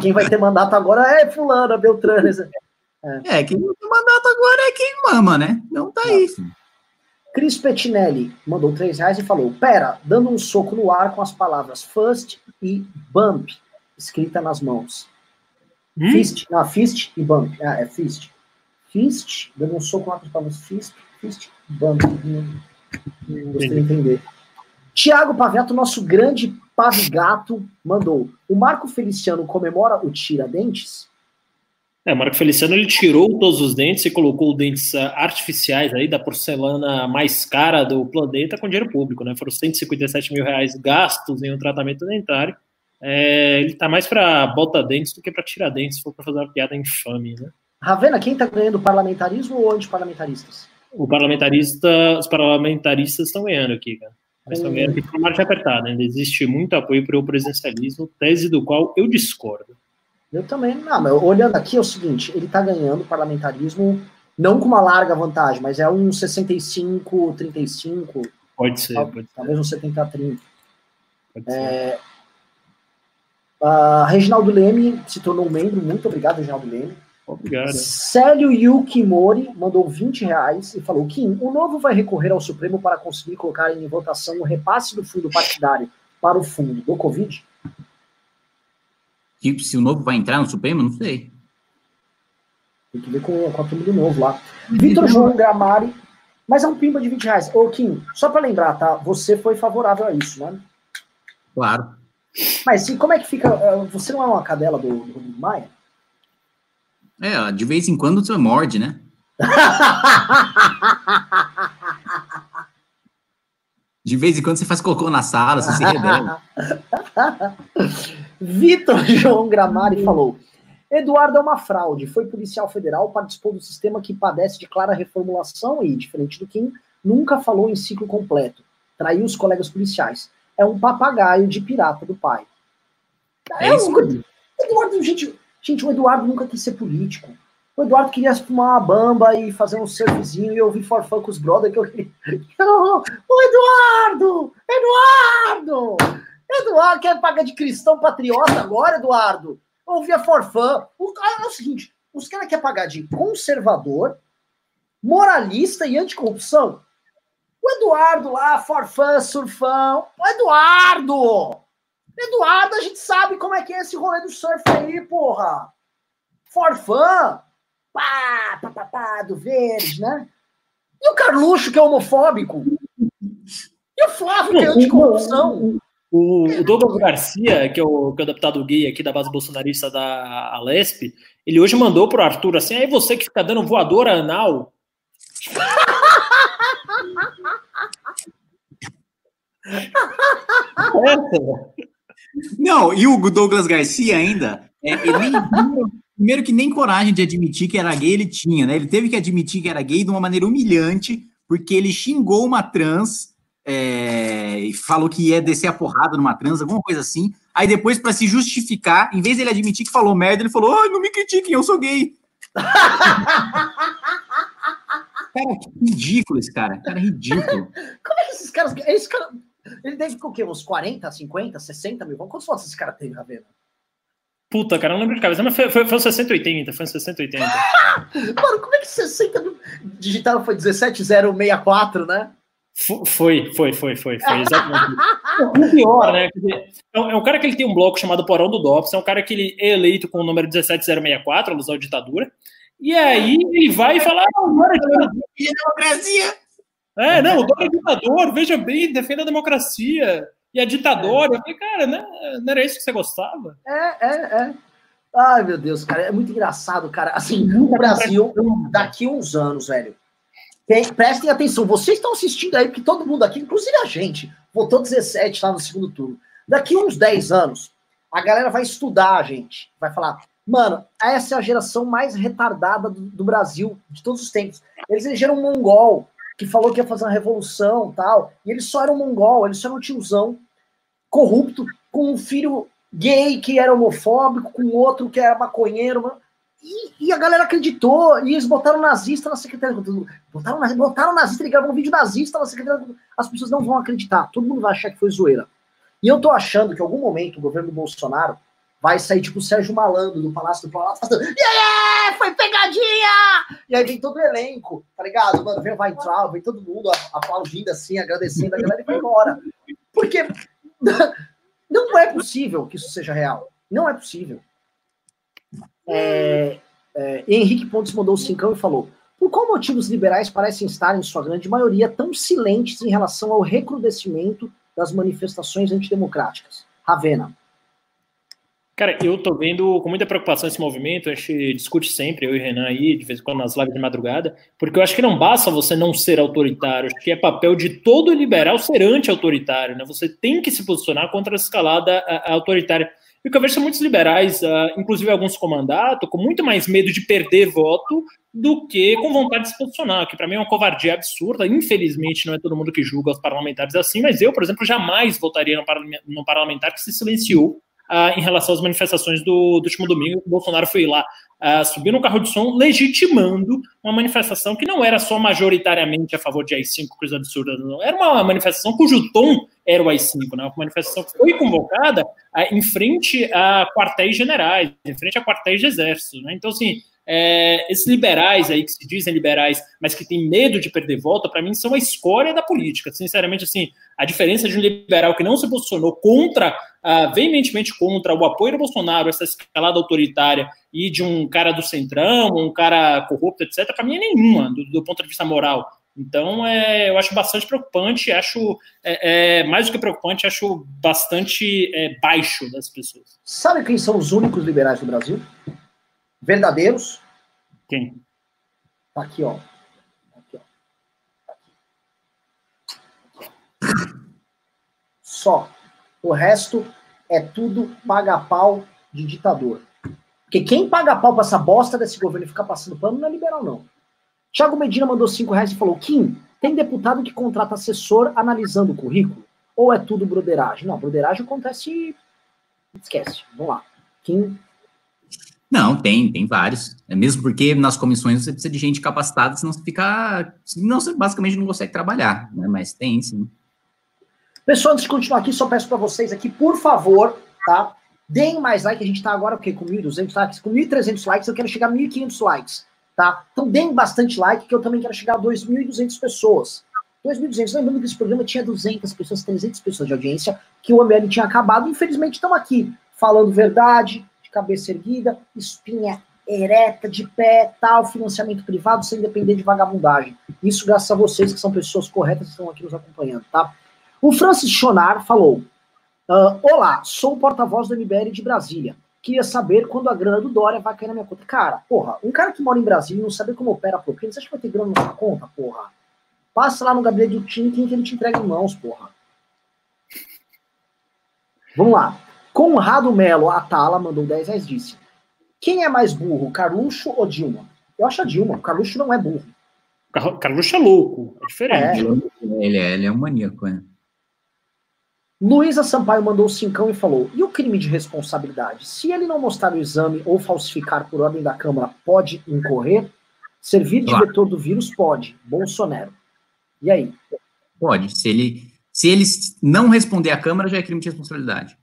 Quem vai ter mandato agora é fulano, é Beltrano. É. é, quem tem mandato agora é quem mama, né? Não tá aí. Cris Pettinelli mandou três reais e falou: Pera, dando um soco no ar com as palavras first e bump escrita nas mãos. Hum? Fist, não, fist e bump. Ah, é fist. Fist, dando um soco lá com as palavras fist, fist, bump. Não, gostei de entender. Tiago Paveto, nosso grande pavigato, mandou. O Marco Feliciano comemora o Tiradentes? É, o Marco Feliciano ele tirou todos os dentes e colocou dentes ah, artificiais aí da porcelana mais cara do planeta com dinheiro público, né? Foram 157 mil reais gastos em um tratamento dentário. É, ele tá mais para bota dentes do que para tirar dentes, se for para fazer uma piada infame, né? Ravena, quem está ganhando parlamentarismo ou antiparlamentaristas? O parlamentarista, os parlamentaristas estão ganhando aqui, cara. Mas estão ganhando aqui por margem apertada. Ainda existe muito apoio para o presidencialismo, tese do qual eu discordo. Eu também, não, mas olhando aqui é o seguinte, ele está ganhando parlamentarismo não com uma larga vantagem, mas é um 65, 35. Pode ser, talvez, pode talvez um 70, 30. Pode é, ser. Uh, Reginaldo Leme se tornou um membro, muito obrigado, Reginaldo Leme. Obrigado. Célio Yuki Mori mandou 20 reais e falou: Kim, o novo vai recorrer ao Supremo para conseguir colocar em votação o repasse do fundo partidário para o fundo do Covid? Tipo, se o novo vai entrar no Supremo, não sei. Tem que ver com, com a turma do novo lá. Vitor João Gramari, mas é um pimba de 20 reais. Ô, Kim, só para lembrar, tá? Você foi favorável a isso, né? Claro. Mas e como é que fica? Eh, você não é uma cadela do, do Rodrigo Maia? É, de vez em quando você morde, né? De vez em quando você faz cocô na sala, você se rebela. Vitor João Gramari falou: Eduardo é uma fraude, foi policial federal, participou do sistema que padece de clara reformulação e, diferente do Kim, nunca falou em ciclo completo. Traiu os colegas policiais. É um papagaio de pirata do pai. É, é isso. Um... Eduardo, gente, gente, o Eduardo nunca quis ser político. O Eduardo queria fumar uma bamba e fazer um surfzinho e ouvir forfã com os brothers que eu queria. O Eduardo! Eduardo! Eduardo quer pagar de cristão patriota agora, Eduardo? Ouvia forfã. O, é o seguinte, os caras querem pagar de conservador, moralista e anticorrupção. O Eduardo lá, forfã, surfão. O Eduardo! Eduardo, a gente sabe como é que é esse rolê do surf aí, porra! Forfã! pá, pá, pá, pá, do verde, né? E o Carluxo, que é homofóbico? E o Flávio, que é anticorrupção? O, Douglas Garcia, que é, o, que é o deputado gay aqui da base bolsonarista da Alesp, ele hoje mandou pro Arthur assim: aí você que fica dando voadora anal. Não, e o Douglas Garcia ainda, é, ele Primeiro que nem coragem de admitir que era gay ele tinha, né? Ele teve que admitir que era gay de uma maneira humilhante, porque ele xingou uma trans, é, e falou que ia descer a porrada numa trans, alguma coisa assim. Aí depois, para se justificar, em vez dele admitir que falou merda, ele falou: oh, não me critiquem, eu sou gay. cara, que ridículo esse cara. Cara, ridículo. Como é que esses caras. Esse cara ele deve com o quê? Uns 40, 50, 60 mil? Quantos votos esse cara tem, Ravena? Puta, cara, não lembro de cabeça, mas foi, foi, foi 6080, foi 6080. Mano, como é que 60 digitaram foi 17064, né? Foi, foi, foi, foi, foi, exatamente. o pior, né? É um, é um cara que ele tem um bloco chamado Porão do DOPS, é um cara que ele é eleito com o número 17064, alusão à ditadura, e aí ele vai e fala, ah, agora é democracia. É, não, o Dória é ditador, veja bem, defenda a democracia e a ditadora. Eu falei, cara, né, não era isso que você gostava? É, é, é. Ai, meu Deus, cara, é muito engraçado, cara. Assim, o Brasil, daqui uns anos, velho. Tem, prestem atenção, vocês estão assistindo aí, porque todo mundo aqui, inclusive a gente, votou 17 lá no segundo turno. Daqui uns 10 anos, a galera vai estudar a gente. Vai falar, mano, essa é a geração mais retardada do, do Brasil de todos os tempos. Eles elegeram um mongol que falou que ia fazer uma revolução tal, e ele só era um mongol, ele só era um tiozão corrupto, com um filho gay que era homofóbico, com outro que era maconheiro, e, e, a galera acreditou, e eles botaram nazista na secretaria. Botaram, botaram nazista, gravou um vídeo nazista na secretaria. As pessoas não vão acreditar, todo mundo vai achar que foi zoeira. E eu tô achando que em algum momento o governo Bolsonaro vai sair tipo o Sérgio Malandro do Palácio do Planalto, fazendo, yeah, foi pegadinha! E aí vem todo o elenco, tá ligado? Mano, vem o Weintraub, vem todo mundo aplaudindo assim, agradecendo a galera e vai embora. Porque não é possível que isso seja real. Não é possível. É, é, Henrique Pontes mandou o cincão e falou: por qual motivo os liberais parecem estar, em sua grande maioria, tão silentes em relação ao recrudescimento das manifestações antidemocráticas? Ravena. Cara, eu tô vendo com muita preocupação esse movimento, a gente discute sempre, eu e Renan aí, de vez em quando nas lives de madrugada, porque eu acho que não basta você não ser autoritário, acho que é papel de todo liberal ser anti-autoritário, né? Você tem que se posicionar contra a escalada autoritária. E o que eu vejo são muitos liberais, uh, inclusive alguns com mandato, com muito mais medo de perder voto do que com vontade de se posicionar, que para mim é uma covardia absurda. Infelizmente, não é todo mundo que julga os parlamentares assim, mas eu, por exemplo, jamais votaria no parlamentar que se silenciou uh, em relação às manifestações do, do último domingo. O Bolsonaro foi lá uh, subir no carro de som, legitimando uma manifestação que não era só majoritariamente a favor de AI-5, coisa absurda, não. Era uma manifestação cujo tom era o AI-5, né? uma manifestação que foi convocada uh, em frente a quartéis generais, em frente a quartéis de exército. Né? Então, assim, é, esses liberais aí que se dizem liberais, mas que têm medo de perder volta, para mim são a escória da política. Sinceramente, assim, a diferença de um liberal que não se posicionou contra, uh, veementemente contra o apoio do Bolsonaro, essa escalada autoritária, e de um cara do centrão, um cara corrupto, etc., para mim é nenhuma, do, do, ponto de vista moral. Então, é, eu acho bastante preocupante, acho é, é, mais do que preocupante, acho bastante é, baixo das pessoas. Sabe quem são os únicos liberais do Brasil? verdadeiros. Quem? Tá aqui, ó. Aqui, ó. Tá só. O resto é tudo paga-pau de ditador. Porque quem paga pau pra essa bosta desse governo e ficar passando pano não é liberal, não. Tiago Medina mandou 5 reais e falou: Kim, tem deputado que contrata assessor analisando o currículo? Ou é tudo broderagem? Não, broderagem acontece. Esquece. Vamos lá. Kim. Não, tem, tem vários. É mesmo porque nas comissões você precisa de gente capacitada, senão você fica. Senão você basicamente não consegue trabalhar, né? Mas tem, sim. Pessoal, antes de continuar aqui, só peço para vocês aqui, por favor, tá? Deem mais like, a gente tá agora o? Com 1.200 likes? Com 1.300 likes, eu quero chegar a 1.500 likes, tá? Então deem bastante like, que eu também quero chegar a 2.200 pessoas. 2.200, lembrando que esse programa tinha 200 pessoas, 300 pessoas de audiência, que o ML tinha acabado, infelizmente estão aqui, falando verdade, de cabeça erguida, espinha ereta, de pé, tal, financiamento privado, sem depender de vagabundagem. Isso graças a vocês, que são pessoas corretas que estão aqui nos acompanhando, tá? O Francis Chonar falou, Uh, olá, sou o porta-voz do MBL de Brasília. Queria saber quando a grana do Dória vai cair na minha conta. Cara, porra, um cara que mora em Brasília e não sabe como opera a propina, você acha que vai ter grana na sua conta, porra? Passa lá no gabinete do Tim que ele te entrega em mãos, porra. Vamos lá. Conrado Melo Atala mandou 10 reais disse. Quem é mais burro, Carluxo ou Dilma? Eu acho a Dilma. O Carluxo não é burro. Carluxo é louco. É diferente. É. Ele, é, ele é um maníaco, né? Luísa Sampaio mandou cincão e falou: e o crime de responsabilidade? Se ele não mostrar o exame ou falsificar por ordem da Câmara, pode incorrer? Servir de vetor do vírus pode. Bolsonaro. E aí? Pode. Se ele, se ele não responder à Câmara, já é crime de responsabilidade.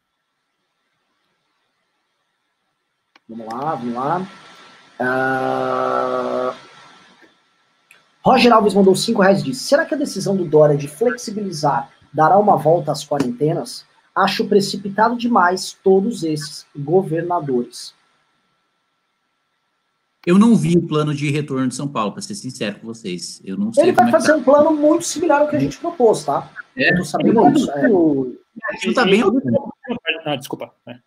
Vamos lá, vamos lá. Uh... Roger Alves mandou 5 reais e disse: será que a decisão do Dória de flexibilizar dará uma volta às quarentenas, acho precipitado demais todos esses governadores. Eu não vi o plano de retorno de São Paulo, para ser sincero com vocês. Eu não sei Ele vai é fazer tá. um plano muito similar ao que a gente propôs, tá? É, eu tô sabendo. É. Aquilo tá bem ok. Ah, desculpa. É.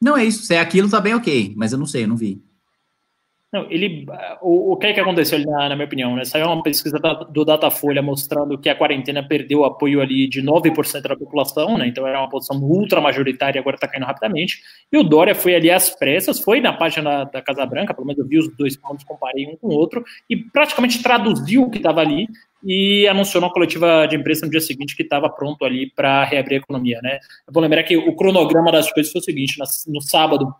Não, é isso. Se é aquilo, tá bem ok. Mas eu não sei, eu não vi. Não, ele, o, o que é que aconteceu ali, na, na, minha opinião? Né? Saiu uma pesquisa da, do Datafolha mostrando que a quarentena perdeu o apoio ali de 9% da população, né? então era uma posição ultra majoritária agora está caindo rapidamente. E o Dória foi ali às pressas, foi na página da, Casa Branca, pelo menos eu vi os dois pontos, comparei um com o outro, e praticamente traduziu o que estava ali e anunciou na coletiva de imprensa no dia seguinte que estava pronto ali para reabrir a economia. Né? Eu vou lembrar que o cronograma das coisas foi o seguinte: no sábado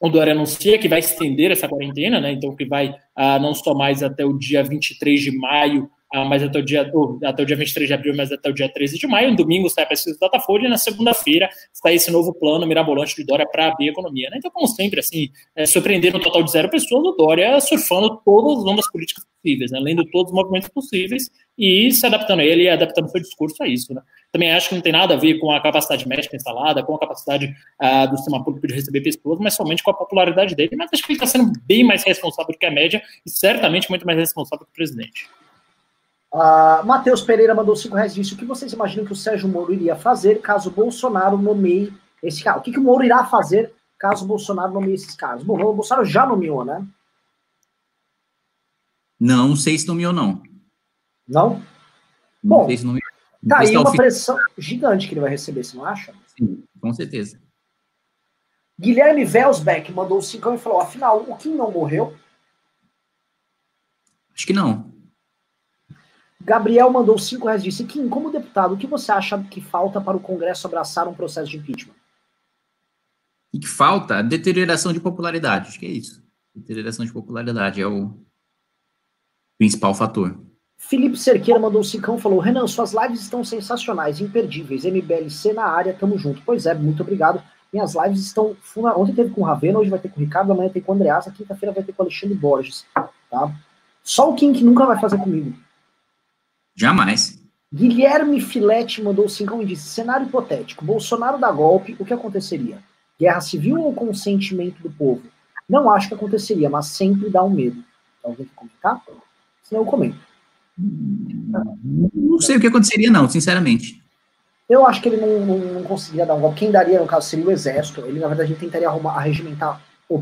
o Dória anuncia que vai estender essa quarentena, né? Então que vai ah, não só mais até o dia 23 de maio, ah, mas até o dia oh, até o dia 23 de abril, mas até o dia 13 de maio. No domingo sai a pesquisa do Datafolha e na segunda-feira sai esse novo plano mirabolante de Dória para abrir a economia. Né? Então, como sempre, assim, é, surpreendendo um total de zero pessoas, o Dória surfando todas as ondas políticas possíveis, né? lendo todos os movimentos possíveis e se adaptando a ele e adaptando seu discurso a isso. Né? Também acho que não tem nada a ver com a capacidade médica instalada, com a capacidade uh, do sistema público de receber pessoas, mas somente com a popularidade dele. Mas acho que ele está sendo bem mais responsável do que a média e certamente muito mais responsável que o presidente. Uh, Matheus Pereira mandou 5 reais disse: O que vocês imaginam que o Sérgio Moro iria fazer caso Bolsonaro nomeie esse cara? O que, que o Moro irá fazer caso Bolsonaro nomeie esses caras? Bom, o Bolsonaro já nomeou, né? Não sei se nomeou, não. Não? Não Bom, sei se nomeou. Tá aí uma pressão gigante que ele vai receber, você não acha? Sim, com certeza. Guilherme Velsbeck mandou o cincão e falou: afinal, o Kim não morreu? Acho que não. Gabriel mandou 5 reais e disse: Kim, como deputado, o que você acha que falta para o Congresso abraçar um processo de impeachment? E que falta? Deterioração de popularidade. Acho que é isso. Deterioração de popularidade é o principal fator. Felipe Cerqueira mandou um cincão falou: Renan, suas lives estão sensacionais, imperdíveis. MBLC na área, tamo junto. Pois é, muito obrigado. Minhas lives estão. Ontem teve com o Ravena, hoje vai ter com o Ricardo, amanhã tem com o Andreasa, quinta-feira vai ter com o Alexandre Borges. Tá? Só o Kim que nunca vai fazer comigo. Jamais. Guilherme Filete mandou cincão e disse: cenário hipotético. Bolsonaro dá golpe, o que aconteceria? Guerra civil ou consentimento do povo? Não acho que aconteceria, mas sempre dá um medo. Alguém quer comentar? Senão eu comento. Não sei o que aconteceria, não, sinceramente. Eu acho que ele não, não, não conseguiria dar um golpe. Quem daria, no caso, seria o exército. Ele, na verdade, tentaria arrumar, arregimentar o,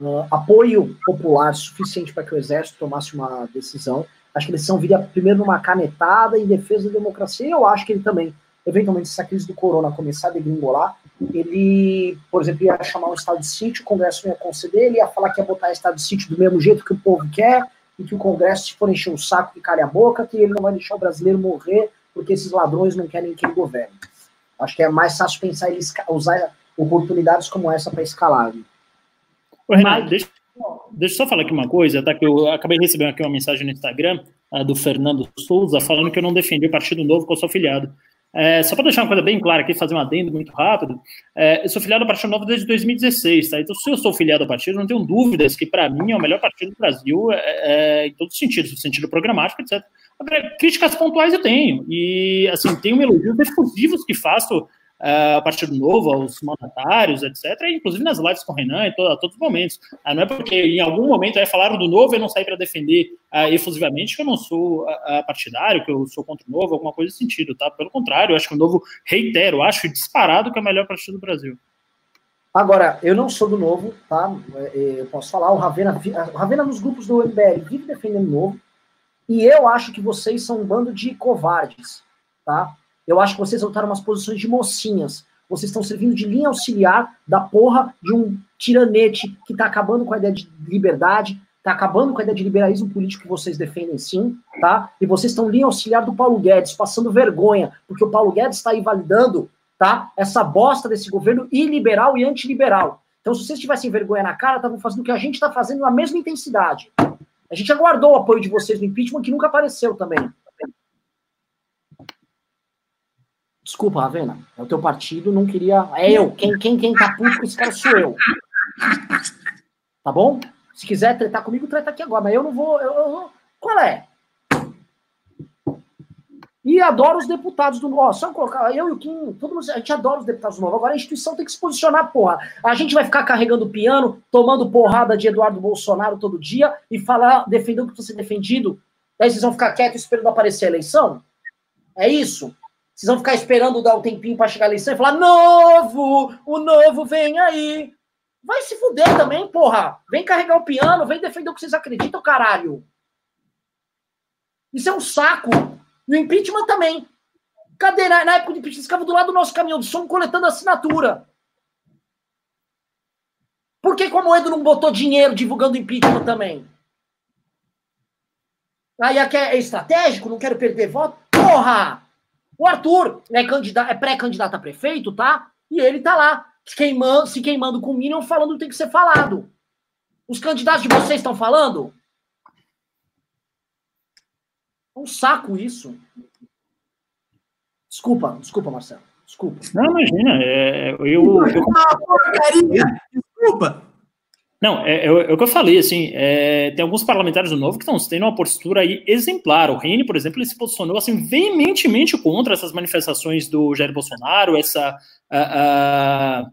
uh, apoio popular suficiente para que o exército tomasse uma decisão. Acho que a decisão viria primeiro numa canetada em defesa da democracia. E eu acho que ele também eventualmente, se a crise do corona começar a degringolar, ele, por exemplo, ia chamar um estado de sítio, o Congresso não ia conceder, ele ia falar que ia botar estado de sítio do mesmo jeito que o povo quer, e que o Congresso, se for encher o saco, que calhe a boca, que ele não vai deixar o brasileiro morrer porque esses ladrões não querem que ele governe. Acho que é mais fácil pensar ele usar oportunidades como essa para escalar. Ô, Renan, Mas... deixa, deixa eu só falar aqui uma coisa, tá? Que eu acabei recebendo aqui uma mensagem no Instagram do Fernando Souza falando que eu não defendi o Partido Novo, que eu sou filiado. É, só para deixar uma coisa bem clara aqui, fazer um adendo muito rápido, é, eu sou filiado ao Partido Novo desde 2016, tá? Então, se eu sou filiado ao partido, não tenho dúvidas que, para mim, é o melhor partido do Brasil é, é, em todos os sentidos, no sentido programático, etc. Agora, críticas pontuais eu tenho, e, assim, tenho elogios exclusivos que faço uh, a Partido Novo, aos mandatários, etc., inclusive nas lives com o Renan, em to a todos os momentos. Uh, não é porque em algum momento aí falaram do Novo e eu não saí para defender uh, efusivamente que eu não sou uh, partidário, que eu sou contra o Novo, alguma coisa nesse sentido, tá? Pelo contrário, eu acho que o Novo, reitero, acho disparado que é o melhor partido do Brasil. Agora, eu não sou do Novo, tá? É, é, eu posso falar, o Ravena, o Ravena nos grupos do MBL vive defendendo o Novo, e eu acho que vocês são um bando de covardes, tá? Eu acho que vocês voltaram umas posições de mocinhas. Vocês estão servindo de linha auxiliar da porra de um tiranete que está acabando com a ideia de liberdade, está acabando com a ideia de liberalismo político que vocês defendem sim, tá? E vocês estão linha auxiliar do Paulo Guedes, passando vergonha, porque o Paulo Guedes está aí validando, tá? Essa bosta desse governo iliberal e antiliberal. Então, se vocês tivessem vergonha na cara, estavam fazendo o que a gente está fazendo na mesma intensidade. A gente aguardou o apoio de vocês no impeachment, que nunca apareceu também. Desculpa, Ravena. É o teu partido, não queria. É eu. Quem, quem, quem tá puto com esse cara sou eu. Tá bom? Se quiser tretar comigo, treta aqui agora. Mas eu não vou. Eu, eu, qual é? E adoro os deputados do Novo. Só colocar. Eu e o Kim, todo mundo, a gente adora os deputados do Novo. Agora a instituição tem que se posicionar, porra. A gente vai ficar carregando piano, tomando porrada de Eduardo Bolsonaro todo dia e falar, defender o que precisa ser defendido. Aí vocês vão ficar quietos esperando aparecer a eleição? É isso? Vocês vão ficar esperando dar um tempinho para chegar a eleição e falar: novo, o novo vem aí. Vai se fuder também, porra. Vem carregar o piano, vem defender o que vocês acreditam, caralho. Isso é um saco. E o impeachment também. Cadê? Na, época do impeachment, ficava do lado do nosso caminhão de som coletando assinatura. Por que como o Edo não botou dinheiro divulgando o impeachment também? Aí é estratégico, não quero perder voto? Porra! O Arthur é, candidato, é pré-candidato a prefeito, tá? E ele tá lá, queimando, se queimando com o Minion, falando que tem que ser falado. Os candidatos de vocês estão falando? É um saco isso. Desculpa, desculpa, Marcelo. Desculpa. Não, imagina. É, eu, eu... Desculpa. Não, é, é, é, o que eu falei, assim, é, tem alguns parlamentares do Novo que estão tendo uma postura aí exemplar. O Reine, por exemplo, ele se posicionou, assim, veementemente contra essas manifestações do Jair Bolsonaro, essa a, a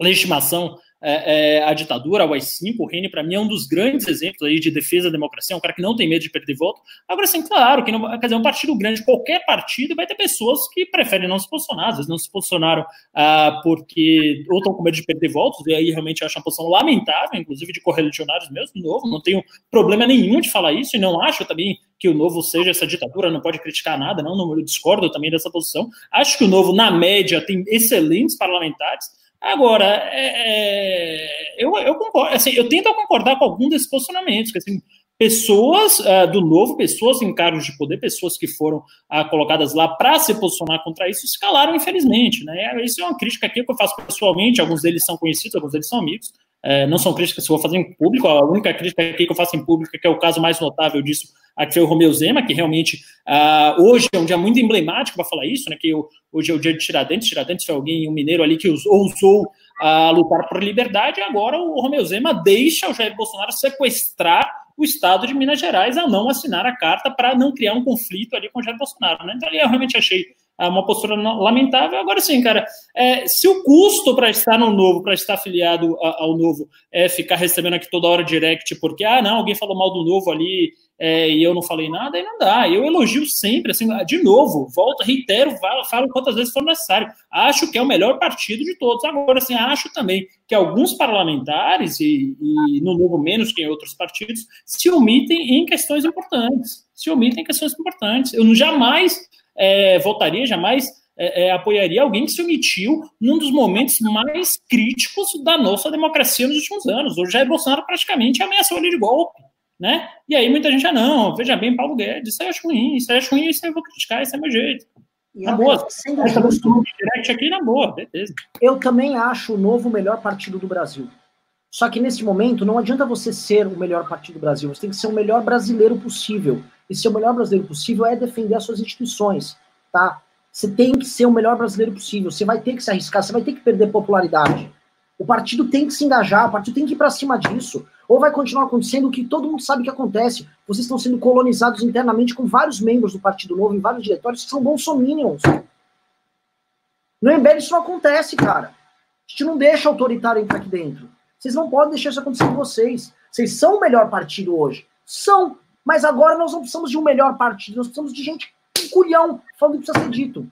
legitimação é, é, a ditadura, o AI-5, o Reine, para mim, é um dos grandes exemplos aí de defesa da democracia, é um cara que não tem medo de perder voto. Agora, assim, claro, que não, quer dizer, um partido grande, qualquer partido, vai ter pessoas que preferem não se posicionar, às vezes não se posicionaram ah, porque ou estão com medo de perder votos, e aí realmente acho uma posição lamentável, inclusive de correligionários mesmo, novo, não tenho problema nenhum de falar isso, e não acho também que o Novo seja essa ditadura, não pode criticar nada, não, não eu discordo também dessa posição. Acho que o Novo, na média, tem excelentes parlamentares, Agora, é, é, eu, eu concordo, assim, eu tento concordar com algum desses posicionamentos, que assim, pessoas uh, do novo, pessoas em cargos de poder, pessoas que foram uh, colocadas lá para se posicionar contra isso, se calaram, infelizmente. Né? Isso é uma crítica aqui que eu faço pessoalmente, alguns deles são conhecidos, alguns deles são amigos. Uh, não são críticas que eu vou fazer em público, a única crítica que eu faço em público, que é o caso mais notável disso, aqui foi o Romeu Zema, que realmente hoje é um dia muito emblemático para falar isso, né? que eu, hoje é o dia de Tiradentes, Tiradentes foi alguém, um mineiro ali que ousou a lutar por liberdade, e agora o Romeu Zema deixa o Jair Bolsonaro sequestrar o Estado de Minas Gerais a não assinar a carta para não criar um conflito ali com o Jair Bolsonaro. Né? Então, ali eu realmente achei ah, uma postura lamentável. Agora sim, cara, é, se o custo para estar no novo, para estar afiliado ao novo, é ficar recebendo aqui toda hora direct, porque, ah, não, alguém falou mal do novo ali, é, e eu não falei nada, aí não dá. Eu elogio sempre, assim, de novo, volto, reitero, falo, falo quantas vezes for necessário. Acho que é o melhor partido de todos. Agora, assim, acho também que alguns parlamentares, e, e no novo menos que em outros partidos, se omitem em questões importantes. Se omitem em questões importantes. Eu jamais é, votaria, jamais é, é, apoiaria alguém que se omitiu num dos momentos mais críticos da nossa democracia nos últimos anos. O Jair Bolsonaro praticamente ameaçou ele de golpe. Né? E aí muita gente, ah, não, veja bem, Paulo Guedes, isso aí eu acho ruim, isso aí eu acho ruim, isso aí eu vou criticar, isso é meu jeito. na boa, direct aqui na boa, beleza. Eu também acho o novo melhor partido do Brasil. Só que nesse momento não adianta você ser o melhor partido do Brasil, você tem que ser o melhor brasileiro possível. E ser o melhor brasileiro possível é defender as suas instituições, tá? Você tem que ser o melhor brasileiro possível. Você vai ter que se arriscar, você vai ter que perder popularidade. O partido tem que se engajar, o partido tem que ir para cima disso. Ou vai continuar acontecendo o que todo mundo sabe que acontece. Vocês estão sendo colonizados internamente com vários membros do Partido Novo, em vários diretórios, que são bolsominions. No MBL isso não acontece, cara. A gente não deixa autoritário entrar aqui dentro. Vocês não podem deixar isso acontecer com vocês. Vocês são o melhor partido hoje. São. Mas agora nós não precisamos de um melhor partido, nós precisamos de gente com culhão, falando que precisa ser dito.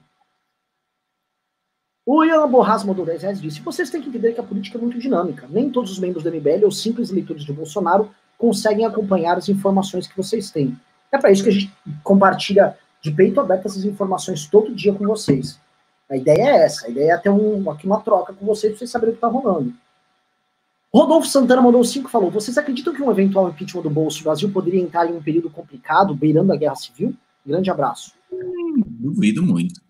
O Ian Borras mandou 10 reais disse: vocês têm que entender que a política é muito dinâmica. Nem todos os membros do MBL ou simples eleitores de Bolsonaro conseguem acompanhar as informações que vocês têm. É para isso que a gente compartilha de peito aberto essas informações todo dia com vocês. A ideia é essa, a ideia é ter um, aqui uma troca com vocês para vocês saberem o que está rolando. Rodolfo Santana mandou 5 falou: Vocês acreditam que um eventual impeachment do Bolso Brasil poderia entrar em um período complicado, beirando a guerra civil? Grande abraço. Hum, duvido muito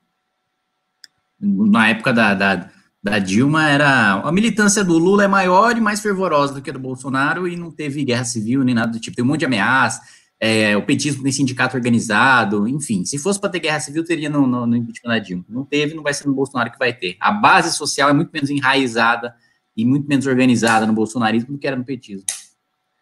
na época da, da, da, Dilma, era a militância do Lula é maior e mais fervorosa do que a do Bolsonaro e não teve guerra civil nem nada do tipo. Tem um monte de ameaça, é, o petismo tem sindicato organizado, enfim. Se fosse para ter guerra civil, teria no, no, no impeachment da Dilma. Não teve, não vai ser no Bolsonaro que vai ter. A base social é muito menos enraizada e muito menos organizada no bolsonarismo do que era no petismo.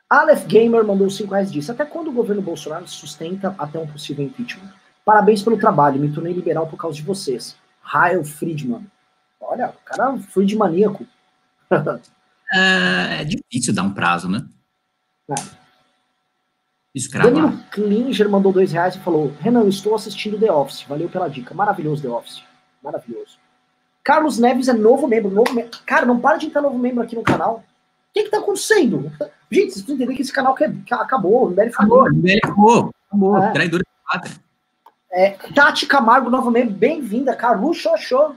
Aleph Gamer mandou 5 reais disse: Até quando o governo Bolsonaro sustenta até um possível impeachment? Parabéns pelo trabalho, me tornei liberal por causa de vocês. Rael Friedman. Olha, o cara foi de maníaco. é, é, difícil dar um prazo, né? É. Danilo Klinger mandou dois reais e falou: Renan, estou assistindo The Office. Valeu pela dica. Maravilhoso The Office. Maravilhoso. Carlos Neves é novo membro. Novo me... Cara, não para de entrar novo membro aqui no canal. O que que tá acontecendo? Gente, vocês estão entendendo que esse canal que, acabou. O MBL acabou. O MBL acabou. Acabou. É. Traidor. É, Tati Camargo, novamente, bem-vinda. Carluxo achou.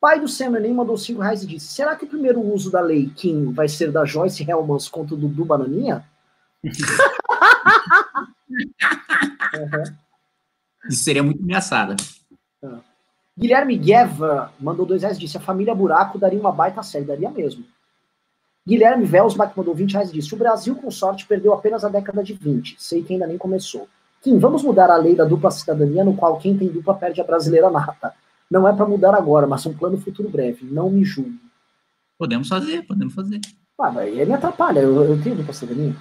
Pai do Sam nem mandou 5 reais e disse: Será que o primeiro uso da lei Kim vai ser da Joyce Helmans contra o Dudu Bananinha? uhum. Isso seria muito ameaçada. Guilherme Gueva mandou 2 reais e disse: A família Buraco daria uma baita série, daria mesmo. Guilherme Velsbach mandou 20 reais e disse: O Brasil, com sorte, perdeu apenas a década de 20. Sei que ainda nem começou. Kim, vamos mudar a lei da dupla cidadania, no qual quem tem dupla perde a brasileira nata. Não é para mudar agora, mas um plano futuro breve. Não me julgue. Podemos fazer, podemos fazer. Ah, mas ele me atrapalha. Eu, eu tenho dupla cidadania.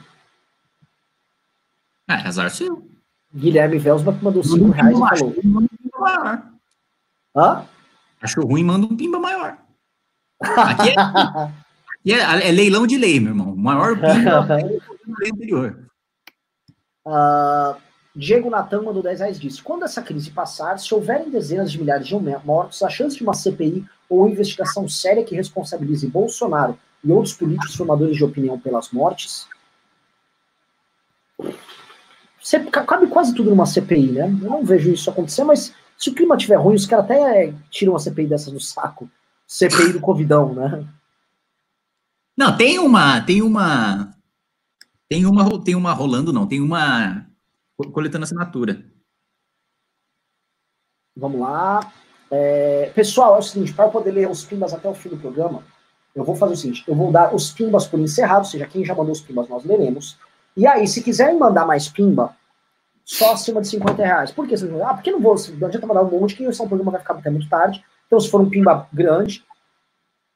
É, azar seu. Guilherme Velsbach mandou 5 reais e falou. Maior. Hã? Acho ruim, manda um pimba maior. Aqui é, aqui é, é leilão de lei, meu irmão. O maior pimba é anterior. Uh, Diego Natan mandou 10 reais disse: Quando essa crise passar, se houverem dezenas de milhares de mortos, a chance de uma CPI ou investigação séria que responsabilize Bolsonaro e outros políticos formadores de opinião pelas mortes. Cabe quase tudo numa CPI, né? Eu não vejo isso acontecer, mas se o clima estiver ruim, os caras até tiram uma CPI dessas no saco. CPI do Covidão, né? Não, tem uma. Tem uma. Tem uma, tem uma rolando, não. Tem uma coletando assinatura. Vamos lá. É, pessoal, é o seguinte, para eu poder ler os pimbas até o fim do programa, eu vou fazer o seguinte, eu vou dar os pimbas por encerrado, ou seja, quem já mandou os pimbas nós leremos. E aí, se quiserem mandar mais pimba, só acima de 50 reais. Por que? Ah, porque não vou, não adianta mandar um monte, que o programa vai ficar até muito tarde. Então, se for um pimba grande,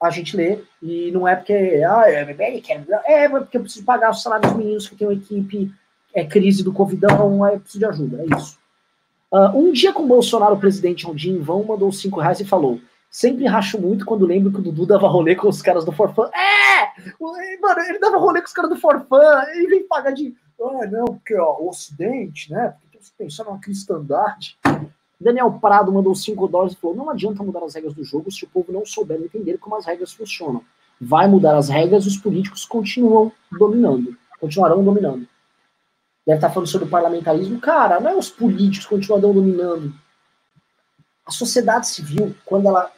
a gente lê. E não é porque, ah, é, é, é porque eu preciso pagar o salário dos meninos que tem uma equipe é crise do Covidão, é preciso de ajuda, é isso. Uh, um dia com o Bolsonaro, o presidente Ondim vão mandou cinco reais e falou: Sempre racho muito quando lembro que o Dudu dava rolê com os caras do Forfã. É! Mano, ele dava rolê com os caras do Forfã, ele vem pagar de. Ah, não, porque ó, o Ocidente, né? Porque tem que pensar numa cristandade. Daniel Prado mandou 5 dólares e falou: Não adianta mudar as regras do jogo se o povo não souber entender como as regras funcionam. Vai mudar as regras, os políticos continuam dominando, continuarão dominando deve estar falando sobre o parlamentarismo. Cara, não é os políticos que continuam dominando. A sociedade civil, quando ela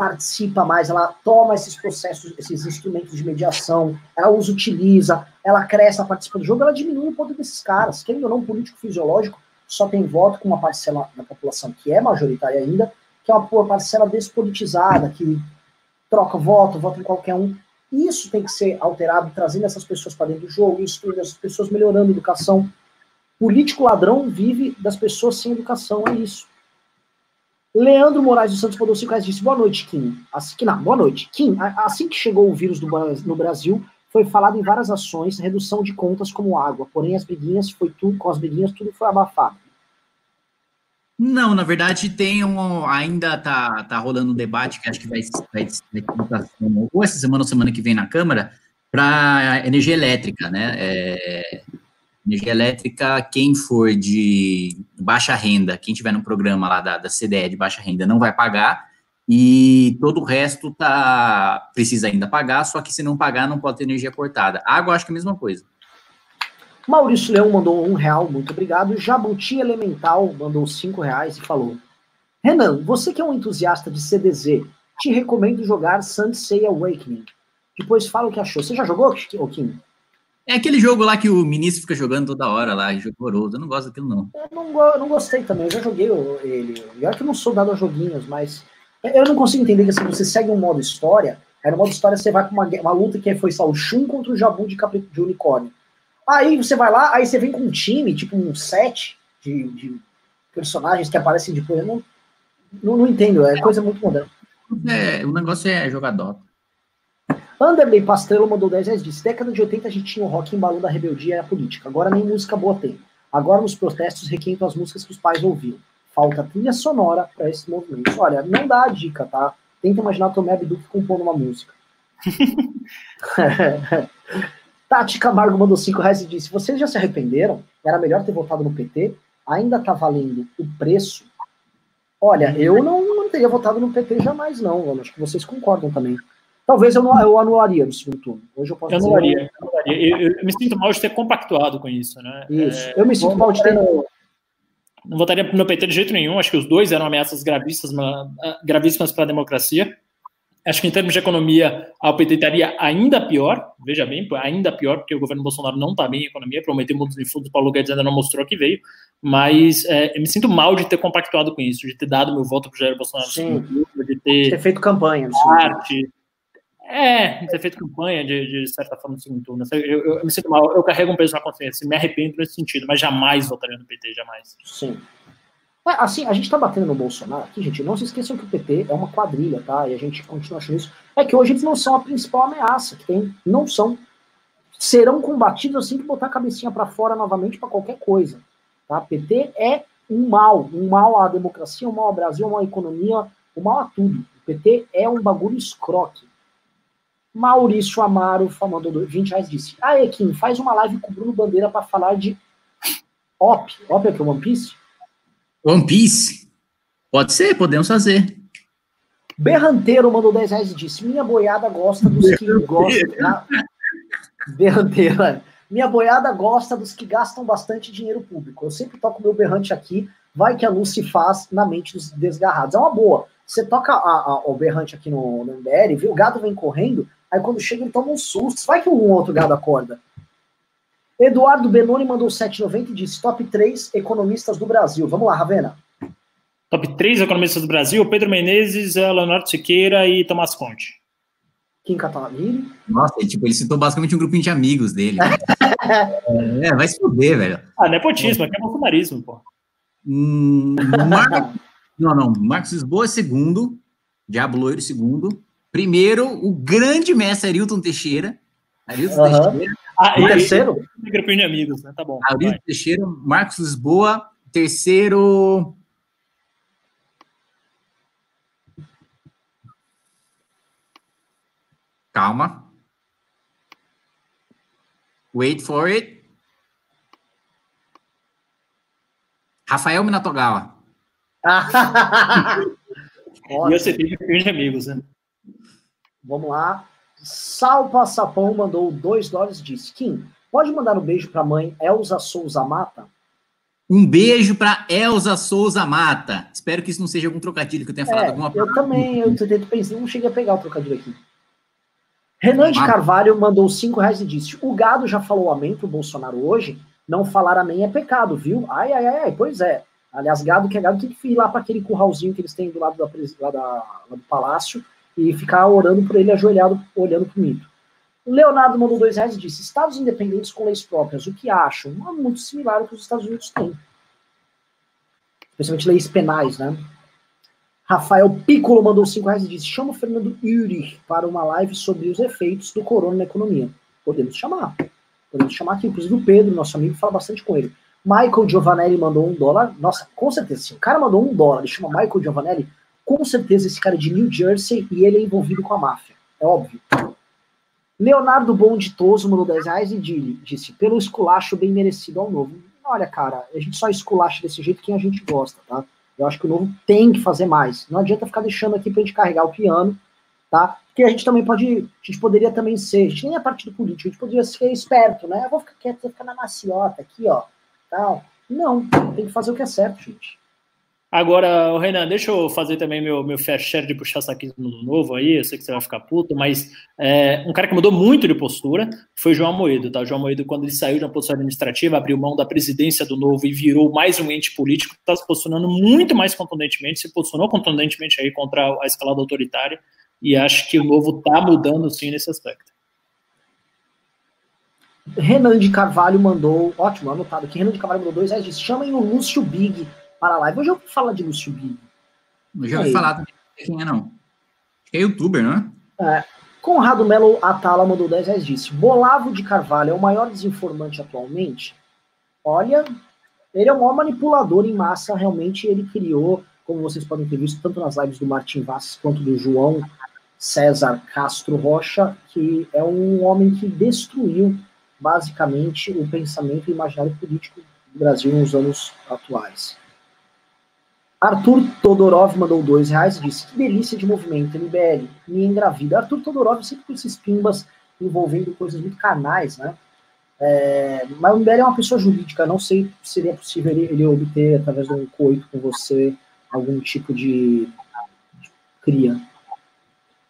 participa mais, ela toma esses processos, esses instrumentos de mediação, ela os utiliza, ela cresce, ela participa do jogo, ela diminui o poder desses caras. Ou não, político fisiológico só tem voto com uma parcela da população que é majoritária ainda, que é uma parcela despolitizada, que troca voto, vota em qualquer um. Isso tem que ser alterado, trazendo essas pessoas para dentro do jogo, instruindo essas pessoas, melhorando a educação. Político ladrão vive das pessoas sem educação, é isso. Leandro Moraes dos Santos mandou 5 reais disse: Boa noite, Kim. Assim que, não, boa noite. Kim, assim que chegou o vírus do, no Brasil, foi falado em várias ações, redução de contas como água. Porém, as briguinhas foi tudo, com as briguinhas, tudo foi abafado. Não, na verdade tem um, ainda tá, tá rolando um debate que acho que vai, vai, vai ou essa semana ou semana que vem na Câmara para energia elétrica, né? É, energia elétrica, quem for de baixa renda, quem tiver no programa lá da, da CDE de baixa renda não vai pagar, e todo o resto tá, precisa ainda pagar, só que se não pagar não pode ter energia cortada. Água, acho que é a mesma coisa. Maurício Leão mandou um real, muito obrigado. Jabuti Elemental mandou cinco reais e falou: Renan, você que é um entusiasta de CDZ, te recomendo jogar Sunset Awakening. Depois fala o que achou. Você já jogou, Kim? É aquele jogo lá que o ministro fica jogando toda hora lá, jogo horroroso. Eu não gosto daquilo, não. Eu não, eu não gostei também, eu já joguei ele. Olha que eu não sou dado a joguinhos, mas eu não consigo entender que assim, você segue um modo história, aí no modo história você vai com uma, uma luta que foi só o Shun contra o Jabu de, capri, de unicórnio. Aí você vai lá, aí você vem com um time, tipo um set de, de personagens que aparecem depois. Eu não, não, não entendo, é coisa muito moderna. É, o negócio é jogar Dota. Anderley Pastrello mandou 10 reais disse: década de 80 a gente tinha o rock embalando a rebeldia e a política. Agora nem música boa tem. Agora nos protestos requentam as músicas que os pais ouviam. Falta trilha sonora para esse movimento. Olha, não dá a dica, tá? Tenta imaginar Tomé Abduc compondo uma música. Tati Camargo mandou 5 reais e disse: Vocês já se arrependeram? Era melhor ter votado no PT? Ainda tá valendo o preço? Olha, eu não, não teria votado no PT jamais, não. Eu acho que vocês concordam também. Talvez eu, eu anularia no segundo turno. Hoje eu posso eu anularia. Eu, anularia. Eu, eu, me sinto mal de ter compactuado com isso, né? Isso. É, eu me sinto mal de ter. Não votaria no PT de jeito nenhum. Acho que os dois eram ameaças gravíssimas, gravíssimas para a democracia. Acho que em termos de economia, a PT estaria ainda pior, veja bem, ainda pior, porque o governo Bolsonaro não está bem em economia, prometeu muitos de fundos, Paulo Guedes ainda não mostrou que veio, mas é, eu me sinto mal de ter compactuado com isso, de ter dado meu voto para o Jair Bolsonaro, Sim. de ter, ter feito campanha. Arte, é, ter feito campanha de, de certa forma no segundo turno. Eu, eu, eu, me sinto mal, eu carrego um peso na consciência, me arrependo nesse sentido, mas jamais votaria no PT, jamais. Sim. É, assim, a gente tá batendo no Bolsonaro aqui, gente. Não se esqueçam que o PT é uma quadrilha, tá? E a gente continua achando isso. É que hoje eles não são a principal ameaça que tem. Não são. Serão combatidos assim que botar a cabecinha para fora novamente para qualquer coisa. Tá? PT é um mal. Um mal à democracia, um mal ao Brasil, um mal à economia, um mal a tudo. O PT é um bagulho escroque. Maurício Amaro mandou 20 reais disse: Ah, Equim, faz uma live com o Bruno Bandeira para falar de OP. OP é que é One Piece? One Piece? Pode ser, podemos fazer. Berranteiro mandou 10 reais e disse: Minha boiada gosta dos que gostam. Da... Berranteiro, é. Minha boiada gosta dos que gastam bastante dinheiro público. Eu sempre toco meu berrante aqui, vai que a luz se faz na mente dos desgarrados. É uma boa. Você toca a, a, o berrante aqui no, no MBR, vê, o gado vem correndo, Aí quando chega ele toma um susto. Vai que um outro gado acorda. Eduardo Benoni mandou 7,90 e disse: top 3 economistas do Brasil. Vamos lá, Ravena. Top 3 economistas do Brasil: Pedro Menezes, Leonardo Siqueira e Tomás Conte. Kim Kataguiri. Nossa, ele, tipo, ele citou basicamente um grupinho de amigos dele. é, vai se fuder, velho. Ah, nepotismo, aqui é bolsonarismo, pô. Hum, Mar... não, não. Marcos Lisboa é segundo. Diabo Loiro segundo. Primeiro, o grande mestre Arilton Teixeira. Arilton uhum. Teixeira. Ah, e terceiro? Grupinho de amigos, né? Tá bom. Arilton vai. Teixeira, Marcos Lisboa. Terceiro. Calma. Wait for it. Rafael Minatogawa. e você tem grupinho de amigos, né? Vamos lá. Salpa Sapão mandou 2 dólares e disse: Kim, pode mandar um beijo para a mãe Elza Souza Mata? Um beijo para Elza Souza Mata. Espero que isso não seja algum trocadilho que eu tenha falado É, alguma eu também, eu tento pensar, não cheguei a pegar o trocadilho aqui. Renan de Carvalho mandou 5 reais e disse: O gado já falou amém pro Bolsonaro hoje. Não falar amém é pecado, viu? Ai, ai, ai, ai, pois é. Aliás, gado que é gado tem que ir lá para aquele curralzinho que eles têm do lado da, lá da- lá do palácio e ficar orando por ele ajoelhado, olhando mito. O Leonardo mandou dois reais e disse: Estados independentes com leis próprias, o que acham? É muito similar ao que os Estados Unidos têm. Especialmente leis penais, né? Rafael Piccolo mandou 5 reais e disse: chama o Fernando Urich para uma live sobre os efeitos do corona na economia. Podemos chamar. Podemos chamar aqui, inclusive o Pedro, nosso amigo, fala bastante com ele. Michael Giovanelli mandou um dólar. Nossa, com certeza, se o cara mandou um dólar, ele chama Michael Giovanelli, com certeza esse cara é de New Jersey e ele é envolvido com a máfia. É óbvio. Leonardo Bonditoso mandou 10 reais e di- disse: pelo esculacho bem merecido ao novo. Olha, cara, a gente só esculacha desse jeito quem a gente gosta, tá? Eu acho que o novo tem que fazer mais. Não adianta ficar deixando aqui pra gente carregar o piano, tá? Porque a gente também pode, a gente poderia também ser, a gente nem é partido político, a gente poderia ser esperto, né? Eu vou ficar quieto, vou ficar na maciota aqui, ó, tal. Não, tem que fazer o que é certo, gente. Agora, Renan, deixa eu fazer também meu, meu fair share de puxar saquismo novo aí, eu sei que você vai ficar puto, mas é, um cara que mudou muito de postura foi João Moedo, tá? O João Moedo, quando ele saiu da posição administrativa, abriu mão da presidência do novo e virou mais um ente político, está se posicionando muito mais contundentemente, se posicionou contundentemente aí contra a escalada autoritária, e acho que o novo tá mudando sim nesse aspecto. Renan de Carvalho mandou, ótimo, anotado aqui, Renan de Carvalho mandou dois reais, chamem o Lúcio Big para a live. Hoje eu vou falar de Lúcio Big. Eu já ouvi Aí. falar também, quem é não. Acho que é youtuber, não é? Conrado Melo Atala mandou 10 reais disse: Bolavo de Carvalho é o maior desinformante atualmente? Olha, ele é o maior manipulador em massa, realmente ele criou, como vocês podem ter visto, tanto nas lives do Martin Vaz quanto do João César Castro Rocha, que é um homem que destruiu basicamente o pensamento e o imaginário político do Brasil nos anos atuais. Arthur Todorov mandou dois reais e disse: Que delícia de movimento, MBL, me engravida. Arthur Todorov sempre com esses pimbas envolvendo coisas muito carnais, né? É, mas o MBL é uma pessoa jurídica, não sei se seria possível ele, ele obter, através de um coito com você, algum tipo de, de cria.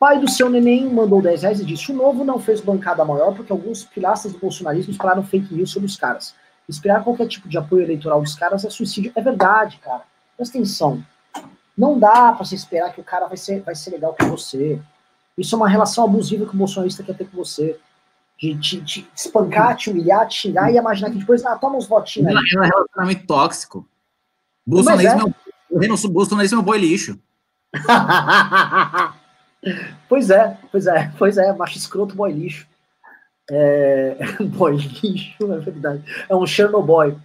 Pai do seu neném mandou 10 reais e disse: O novo não fez bancada maior porque alguns pilastras do bolsonarismo espalharam fake news sobre os caras. Esperar qualquer tipo de apoio eleitoral dos caras é suicídio. É verdade, cara. Presta atenção. Não dá pra você esperar que o cara vai ser, vai ser legal com você. Isso é uma relação abusiva que o bolsonarista quer ter com você. De te, te espancar, te humilhar, te xingar e imaginar que depois, ah, toma uns votinhos aí. É um relacionamento tóxico. Bolsonarismo é, Renan- Bolsonarismo é um boi lixo. pois é, pois é, pois é, macho escroto, boy lixo. É, boy lixo, é verdade. É um Chernobyl.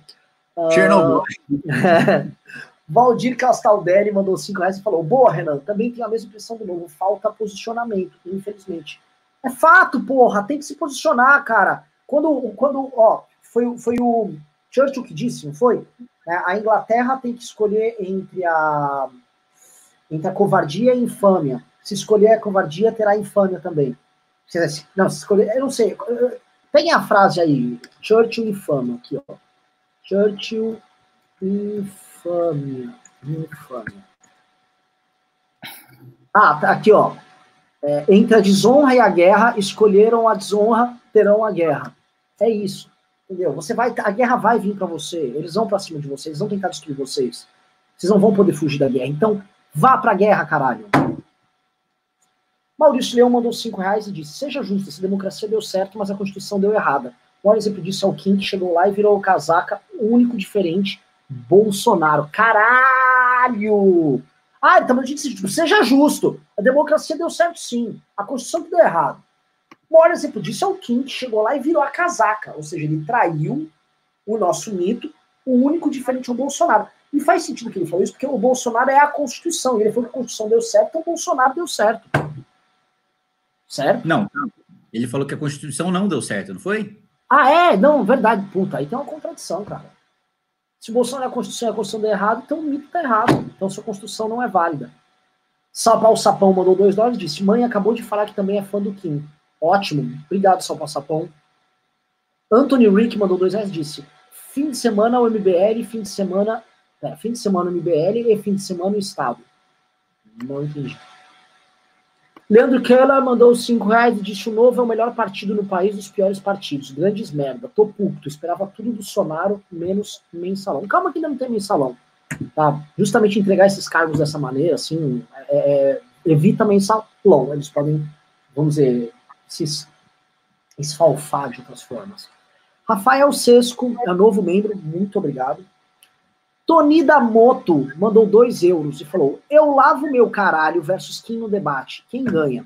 Ah, Chernobyl. Valdir Castaldelli mandou 5 reais e falou: Boa, Renan, também tenho a mesma impressão do novo. Falta posicionamento, infelizmente. É fato, porra, tem que se posicionar, cara. Quando, quando ó, foi, foi o Churchill que disse, não foi? É, a Inglaterra tem que escolher entre a, entre a covardia e a infâmia. Se escolher a covardia, terá a infâmia também. Não, se escolher, eu não sei. Peguem a frase aí, Churchill infâmia, aqui, ó. Churchill infâmia. Infâmia. Ah, tá aqui, ó. É, entre a desonra e a guerra, escolheram a desonra, terão a guerra. É isso. Entendeu? Você vai, a guerra vai vir para você. Eles vão para cima de vocês, eles vão tentar destruir vocês. Vocês não vão poder fugir da guerra. Então, vá pra guerra, caralho. Maurício Leão mandou 5 reais e disse: Seja justo, essa democracia deu certo, mas a Constituição deu errada. Maior exemplo disso é o Kim, que chegou lá e virou o casaca, o único diferente, Bolsonaro. Caralho! Ah, tá mandando disso, tipo, seja justo. A democracia deu certo sim. A Constituição que deu errado. O maior exemplo disso é o Kim, que chegou lá e virou a casaca. Ou seja, ele traiu o nosso mito, o único diferente é o Bolsonaro. E faz sentido que ele falou isso, porque o Bolsonaro é a Constituição. E ele falou que a Constituição deu certo, então o Bolsonaro deu certo. Certo? Não, não. Ele falou que a Constituição não deu certo, não foi? Ah, é? Não, verdade. Puta, aí tem uma contradição, cara. Se Bolsonaro é a Constituição e a Constituição deu errado, então o mito tá errado. Então sua Constituição não é válida. Salpau Sapão mandou dois dólares e disse: Mãe acabou de falar que também é fã do Kim. Ótimo. Obrigado, Salpau Sapão. Anthony Rick mandou dois reais e disse: fim de semana o MBL, fim de semana. É, fim de semana o MBL e fim de semana o Estado. Não entendi. Leandro Keller mandou 5 reais e disse: o novo é o melhor partido no país dos piores partidos. Grandes merda. Tô puto. Esperava tudo do Sonaro, menos mensalão. Calma que ainda não tem mensalão. Tá? Justamente entregar esses cargos dessa maneira, assim, é, é evita mensalão. Eles podem, vamos dizer, se esfalfar de outras formas. Rafael Sesco é novo membro, muito obrigado. Tony da Moto mandou 2 euros e falou: Eu lavo meu caralho versus quem no debate. Quem ganha?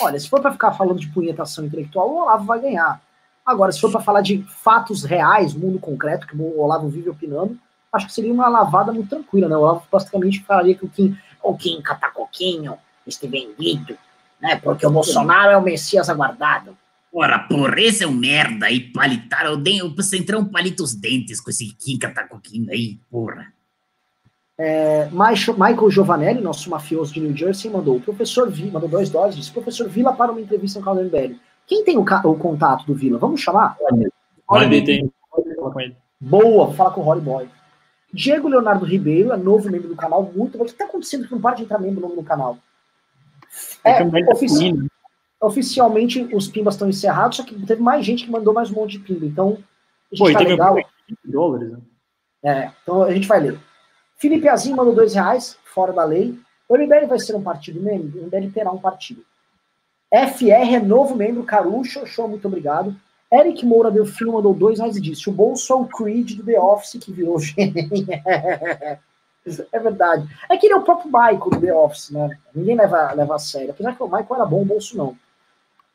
Olha, se for para ficar falando de punhetação intelectual, o Olavo vai ganhar. Agora, se for para falar de fatos reais, mundo concreto, que o Olavo vive opinando, acho que seria uma lavada muito tranquila, né? O Olavo basicamente falaria que o Kim, o Kim Catacoquinho, este vendido, né? Porque o Bolsonaro é o Messias aguardado. Ora, porra, esse é um merda aí, palitar o, dente, o Centrão palita os dentes com esse Kim Catacoquinho aí, porra. É, Michael Giovanelli, nosso mafioso de New Jersey, mandou o professor Vila, mandou dois dólares, disse, professor Vila para uma entrevista no canal do MBL. Quem tem o, o, contato do Vila? Vamos chamar? Olha, tem. Boa, fala com o Holly Boy. Diego Leonardo Ribeiro é novo membro do canal, muito bom. O que está acontecendo que não para de entrar membro novo no canal? É, é ofici oficialmente os pimbas estão encerrados, só que teve mais gente que mandou mais um monte de pimba. Então, a gente Pô, tá legal. dólares, né? É, então a gente vai ler. Felipe Azim mandou dois reais, fora da lei. O MBL vai ser um partido membro? O MBL terá um partido. FR é novo membro, Carucho, show, muito obrigado. Eric Moura deu filme, mandou dois reais e disse: o bolso é o Creed do The Office que virou É verdade. É que ele é o próprio Michael do The Office, né? Ninguém leva, leva a sério. Apesar que o Michael era bom, o bolso não.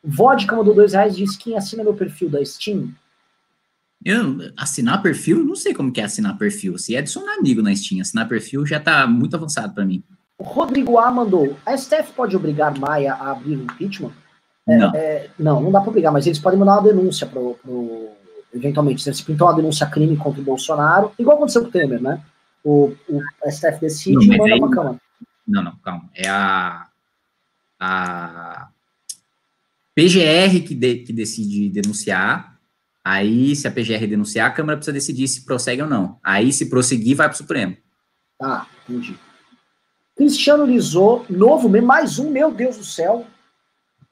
Vodka mandou dois reais e disse: quem assina meu perfil da Steam? Eu, assinar perfil? Não sei como que é assinar perfil. Se é adicionar amigo na Steam, assinar perfil já tá muito avançado para mim. O Rodrigo A mandou: a STF pode obrigar Maia a abrir o impeachment? É, não. É, não, não dá para obrigar, mas eles podem mandar uma denúncia pro, pro eventualmente. Se pintou uma denúncia crime contra o Bolsonaro, igual aconteceu com o Temer, né? O, o STF decide não, e manda aí, pra Câmara. Não, não, calma. É a, a PGR que, de, que decide denunciar. Aí, se a PGR denunciar, a Câmara precisa decidir se prossegue ou não. Aí, se prosseguir, vai para o Supremo. Ah, entendi. Cristiano Lisou, novo, mais um, meu Deus do céu.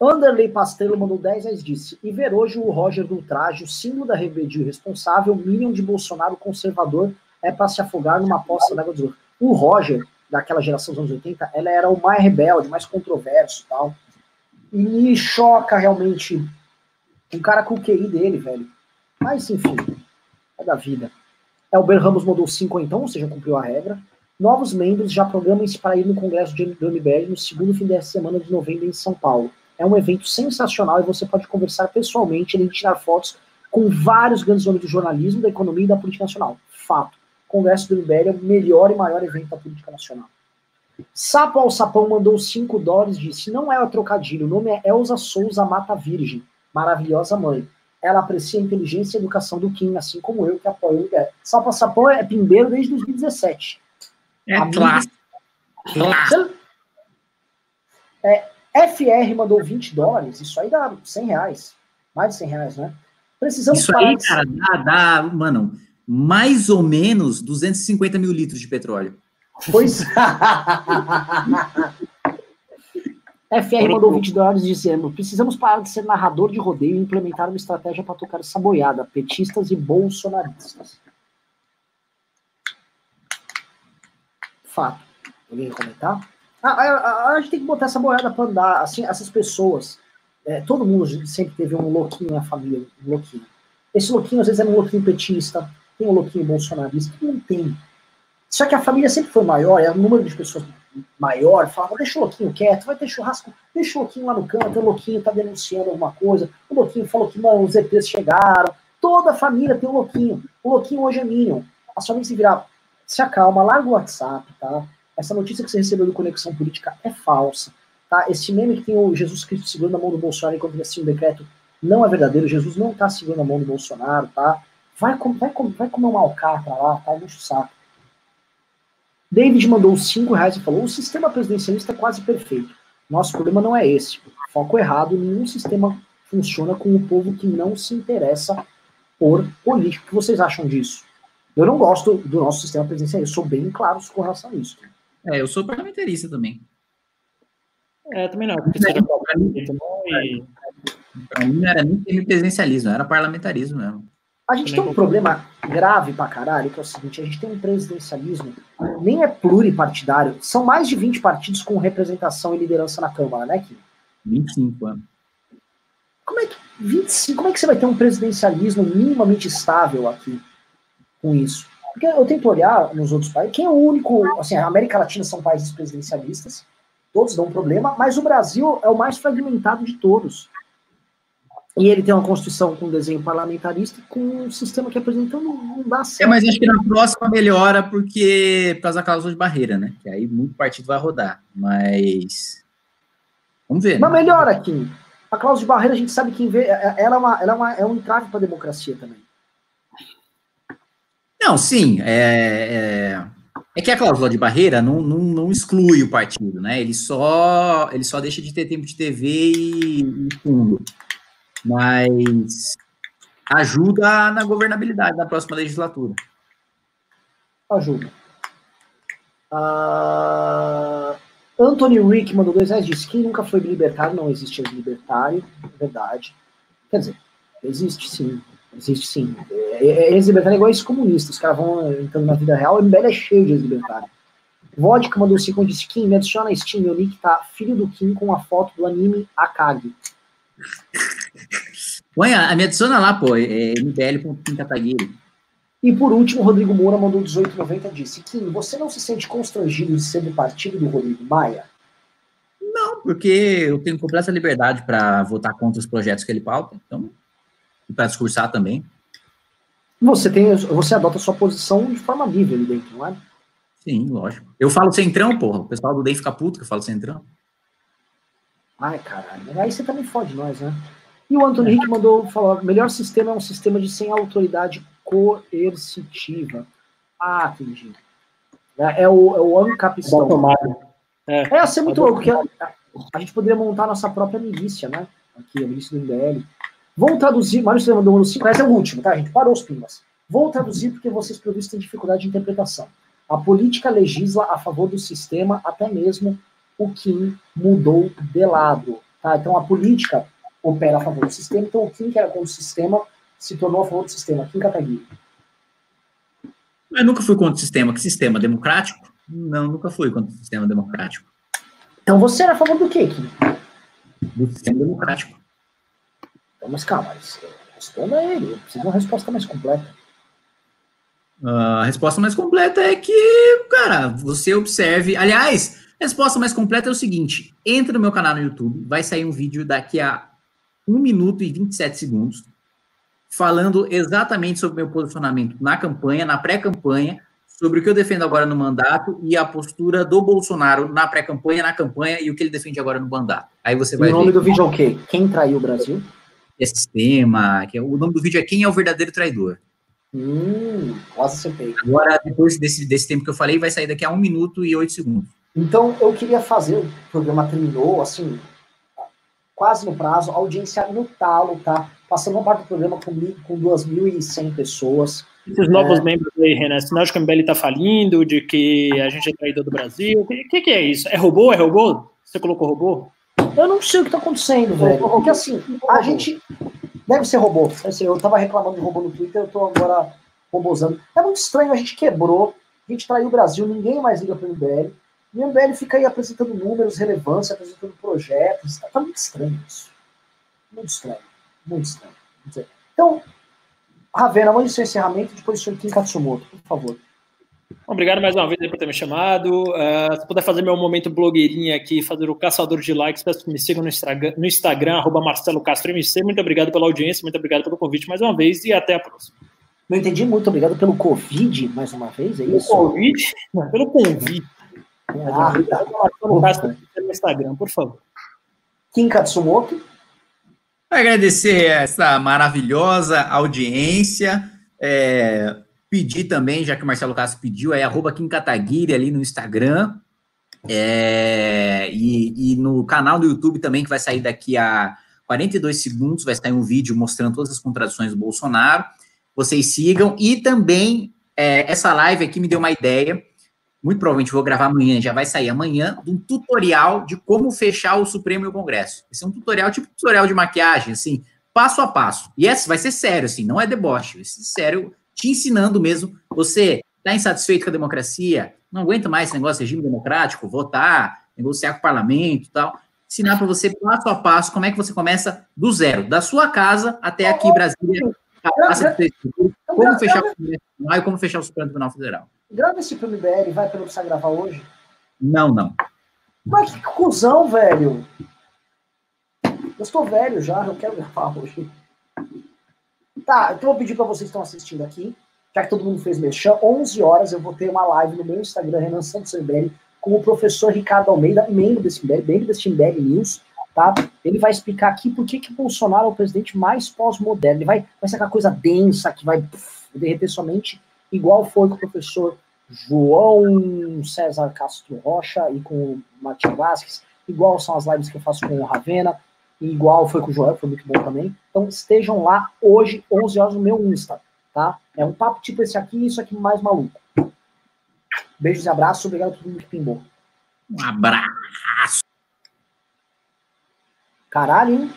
Anderley Pastelo mandou 10 reais disse. E ver hoje o Roger do Traje, o símbolo da rebeldia responsável, minion de Bolsonaro conservador, é para se afogar numa poça d'água de O Roger, daquela geração dos anos 80, ela era o mais rebelde, mais controverso tal. E me choca realmente um cara com o QI dele, velho. Mas, enfim, é da vida. Elber Ramos mandou 5 então, ou seja, cumpriu a regra. Novos membros já programam-se para ir no Congresso do MBL no segundo fim dessa semana de novembro em São Paulo. É um evento sensacional e você pode conversar pessoalmente e tirar fotos com vários grandes nomes do jornalismo, da economia e da política nacional. Fato. Congresso do MBL é o melhor e maior evento da política nacional. Sapo ao Sapão mandou 5 dólares e disse: Não é o trocadilho, o nome é Elza Souza Mata Virgem, maravilhosa mãe. Ela aprecia a inteligência e a educação do Kim, assim como eu, que apoio o. Sapo ao Sapão é pimbeiro desde 2017. É clássico. É, FR mandou 20 dólares, isso aí dá 100 reais. Mais de 100 reais, né? Precisamos Isso aí, cara, dá, dá, mano, mais ou menos 250 mil litros de petróleo. Pois. FR mandou 20 dólares dizendo: precisamos parar de ser narrador de rodeio e implementar uma estratégia para tocar essa boiada, petistas e bolsonaristas. Fato. Alguém comentar? Ah, a, a, a, gente tem que botar essa boiada para andar. Assim, essas pessoas. É, todo mundo sempre teve um louquinho na família, um louquinho. Esse louquinho às vezes é um louquinho petista, tem um louquinho bolsonarista, não tem. Só que a família sempre foi maior, é o número de pessoas maior, falava, deixa o louquinho quieto, vai ter churrasco, deixa o louquinho lá no canto, o louquinho tá denunciando alguma coisa, o louquinho falou que os EPs chegaram, toda a família tem um louquinho, o louquinho hoje é Minion, a sua mãe se virar, se acalma, larga o WhatsApp, tá? Essa notícia que você recebeu do Conexão Política é falsa, tá? Esse meme que tem o Jesus Cristo segurando a mão do Bolsonaro enquanto ele assina o decreto não é verdadeiro, Jesus não tá segurando a mão do Bolsonaro, tá? Vai, vai, vai comer uma alcatra lá, tá? Enche o saco. David mandou 5 reais e falou: o sistema presidencialista é quase perfeito. Nosso problema não é esse. Foco errado, nenhum sistema funciona com o povo que não se interessa por política. O que vocês acham disso? Eu não gosto do nosso sistema presidencial, eu sou bem claro com relação a isso. É, eu sou parlamentarista também. É, também não, Para mim, não era nem presidencialismo, era parlamentarismo mesmo. A gente tem um problema grave pra caralho, que é o seguinte, a gente tem um presidencialismo, nem é pluripartidário, são mais de 20 partidos com representação e liderança na Câmara, né, Kim? 25 anos. Como é que 25, como é que você vai ter um presidencialismo minimamente estável aqui com isso? Porque eu tento olhar nos outros países, quem é o único, assim, a América Latina são países presidencialistas, todos dão um problema, mas o Brasil é o mais fragmentado de todos. E ele tem uma constituição com desenho parlamentarista com um sistema que apresenta não, não dá certo. É, mas acho que na próxima melhora porque por causa da cláusula de barreira, né? Que aí muito partido vai rodar. Mas. Vamos ver. Mas né? melhora aqui. A cláusula de barreira a gente sabe que é, é, ela é, uma, ela é, uma, é um entrave para a democracia também. Não, sim. É, é, é, que a cláusula de barreira não, não, não, exclui o partido, né? Ele só, ele só deixa de ter tempo de TV e, e fundo mas ajuda na governabilidade da próxima legislatura. Ajuda. Uh, Anthony Rick mandou dois reais, disse, quem nunca foi libertário, não existe ex-libertário, é verdade. Quer dizer, existe sim, existe sim. É, é, ex-libertário é igual ex-comunista, os caras vão entrando na vida real, o MBL é cheio de ex-libertário. Vodka mandou cinco disse, Kim, me adiciona na Steam, meu nick tá filho do Kim com a foto do anime Akagi. Põe, a, me adiciona lá, pô, é mbl.pincataguiri. E por último, Rodrigo Moura mandou 1890 disse: Kim, você não se sente constrangido de ser do partido do Rodrigo Maia? Não, porque eu tenho completa liberdade para votar contra os projetos que ele pauta, então, e para discursar também. Você tem, você adota a sua posição de forma livre ali dentro, não é? Sim, lógico. Eu falo centrão, porra. O pessoal do DEM fica puto que eu falo centrão. Ai, caralho. Aí você também fode nós, né? E o Antônio Henrique mandou falar: melhor sistema é um sistema de sem autoridade coercitiva. Ah, entendi. É, é o, é o ancapistão. É, é ser muito louco, porque a, a, gente poderia montar a nossa própria milícia, né? Aqui, a milícia do MBL. Vou traduzir, Mário você mandou no 5, esse é o último, tá, gente? Parou os pimas. Vou traduzir porque vocês, pelo visto, têm dificuldade de interpretação. A política legisla a favor do sistema, até mesmo o que mudou de lado. Tá? Então, a política opera a favor do sistema, então Kim, que era contra o sistema, se tornou a favor do sistema. Kim Kataguiri. Mas nunca fui contra o sistema. Que sistema? Democrático? Não, nunca fui contra o sistema democrático. Então você era a favor do quê, Kim? Do sistema democrático. Então, mas calma, responda ele. Eu preciso de uma resposta mais completa. A resposta mais completa é que, cara, você observe. Aliás, a resposta mais completa é o seguinte: entra no meu canal no YouTube, vai sair um vídeo daqui a 1 minuto e 27 segundos, falando exatamente sobre o meu posicionamento na campanha, na pré-campanha, sobre o que eu defendo agora no mandato e a postura do Bolsonaro na pré-campanha, na campanha e o que ele defende agora no mandato. Aí você vai. O nome ver. do vídeo é o quê? Quem traiu o Brasil? É sistema. Que é, o nome do vídeo é Quem é o Verdadeiro Traidor. Hum, quase acertei. Agora, depois desse, desse tempo que eu falei, vai sair daqui a 1 minuto e 8 segundos. Então, eu queria fazer, o programa terminou, assim, quase no prazo, audiência no talo, tá? Passando uma parte do programa com, com 2.100 pessoas. Esses novos é... membros aí, Renan, sinal de que o MBL tá falindo, de que a gente é traidor do Brasil. O que, que, é isso? É robô? É robô? Você colocou robô? Eu não sei o que tá acontecendo, velho. Porque assim, a gente. Deve ser robô. Assim, eu tava reclamando de robô no Twitter, eu tô agora robozando. É muito estranho, a gente quebrou, a gente traiu o Brasil, ninguém mais liga pro MBL. E o MBL fica aí apresentando números, relevância, apresentando projetos. Tá, tá muito estranho isso. Muito estranho. Muito estranho. Então, Ravena, mande seu encerramento e depois o senhor Kim Katsumoto, por favor. Obrigado mais uma vez por ter me chamado. Uh, se puder fazer meu momento blogueirinha aqui, fazer o caçador de likes, peço que me sigam no Instagram, no Instagram arroba Marcelo Castro MC. Muito obrigado pela audiência, muito obrigado pelo convite mais uma vez e até a próxima. Não entendi, muito obrigado pelo Covid mais uma vez, é isso? Pelo convite? Não, pelo convite. Ah, tá. no Instagram, por favor. Kim Katsumoto. Agradecer essa maravilhosa audiência. É, pedir também, já que o Marcelo Castro pediu, é arroba Kim Kataguiri ali no Instagram. É, e, e, no canal do YouTube também, que vai sair daqui a 42 segundos, vai sair um vídeo mostrando todas as contradições do Bolsonaro. Vocês sigam. E também é, essa live aqui me deu uma ideia. Muito provavelmente vou gravar amanhã, já vai sair amanhã, de um tutorial de como fechar o Supremo e o Congresso. Esse é um tutorial, tipo tutorial de maquiagem, assim, passo a passo. E esse vai ser sério, assim, não é deboche, vai ser sério, te ensinando mesmo. Você está insatisfeito com a democracia, não aguenta mais esse negócio de regime democrático, votar, negociar com o parlamento e tal. Ensinar para você passo a passo como é que você começa do zero, da sua casa até aqui Brasília, como fechar o Congresso e como fechar o Supremo Tribunal Federal. Grava esse filme BR, vai pelo precisar gravar hoje? Não, não. Mas que cuzão, velho. Eu estou velho já, não quero gravar hoje. Tá, então eu vou pedir para vocês que estão assistindo aqui, já que todo mundo fez mexer, 11 horas eu vou ter uma live no meu Instagram, Renan Santos MBL, com o professor Ricardo Almeida, membro desse MBL, membro desse MBL News, tá? Ele vai explicar aqui por que, que Bolsonaro é o presidente mais pós-moderno. Ele vai, vai ser aquela coisa densa que vai pff, derreter somente, igual foi com o professor João César Castro Rocha e com o Matheus Vasques, igual são as lives que eu faço com o Ravena, igual foi com o Joel, foi muito bom também. Então estejam lá hoje, 11 horas, no meu Insta, tá? É um papo tipo esse aqui, isso aqui mais maluco. Beijos e abraços, obrigado a todo mundo que pimbou. Um abraço. Caralho, hein?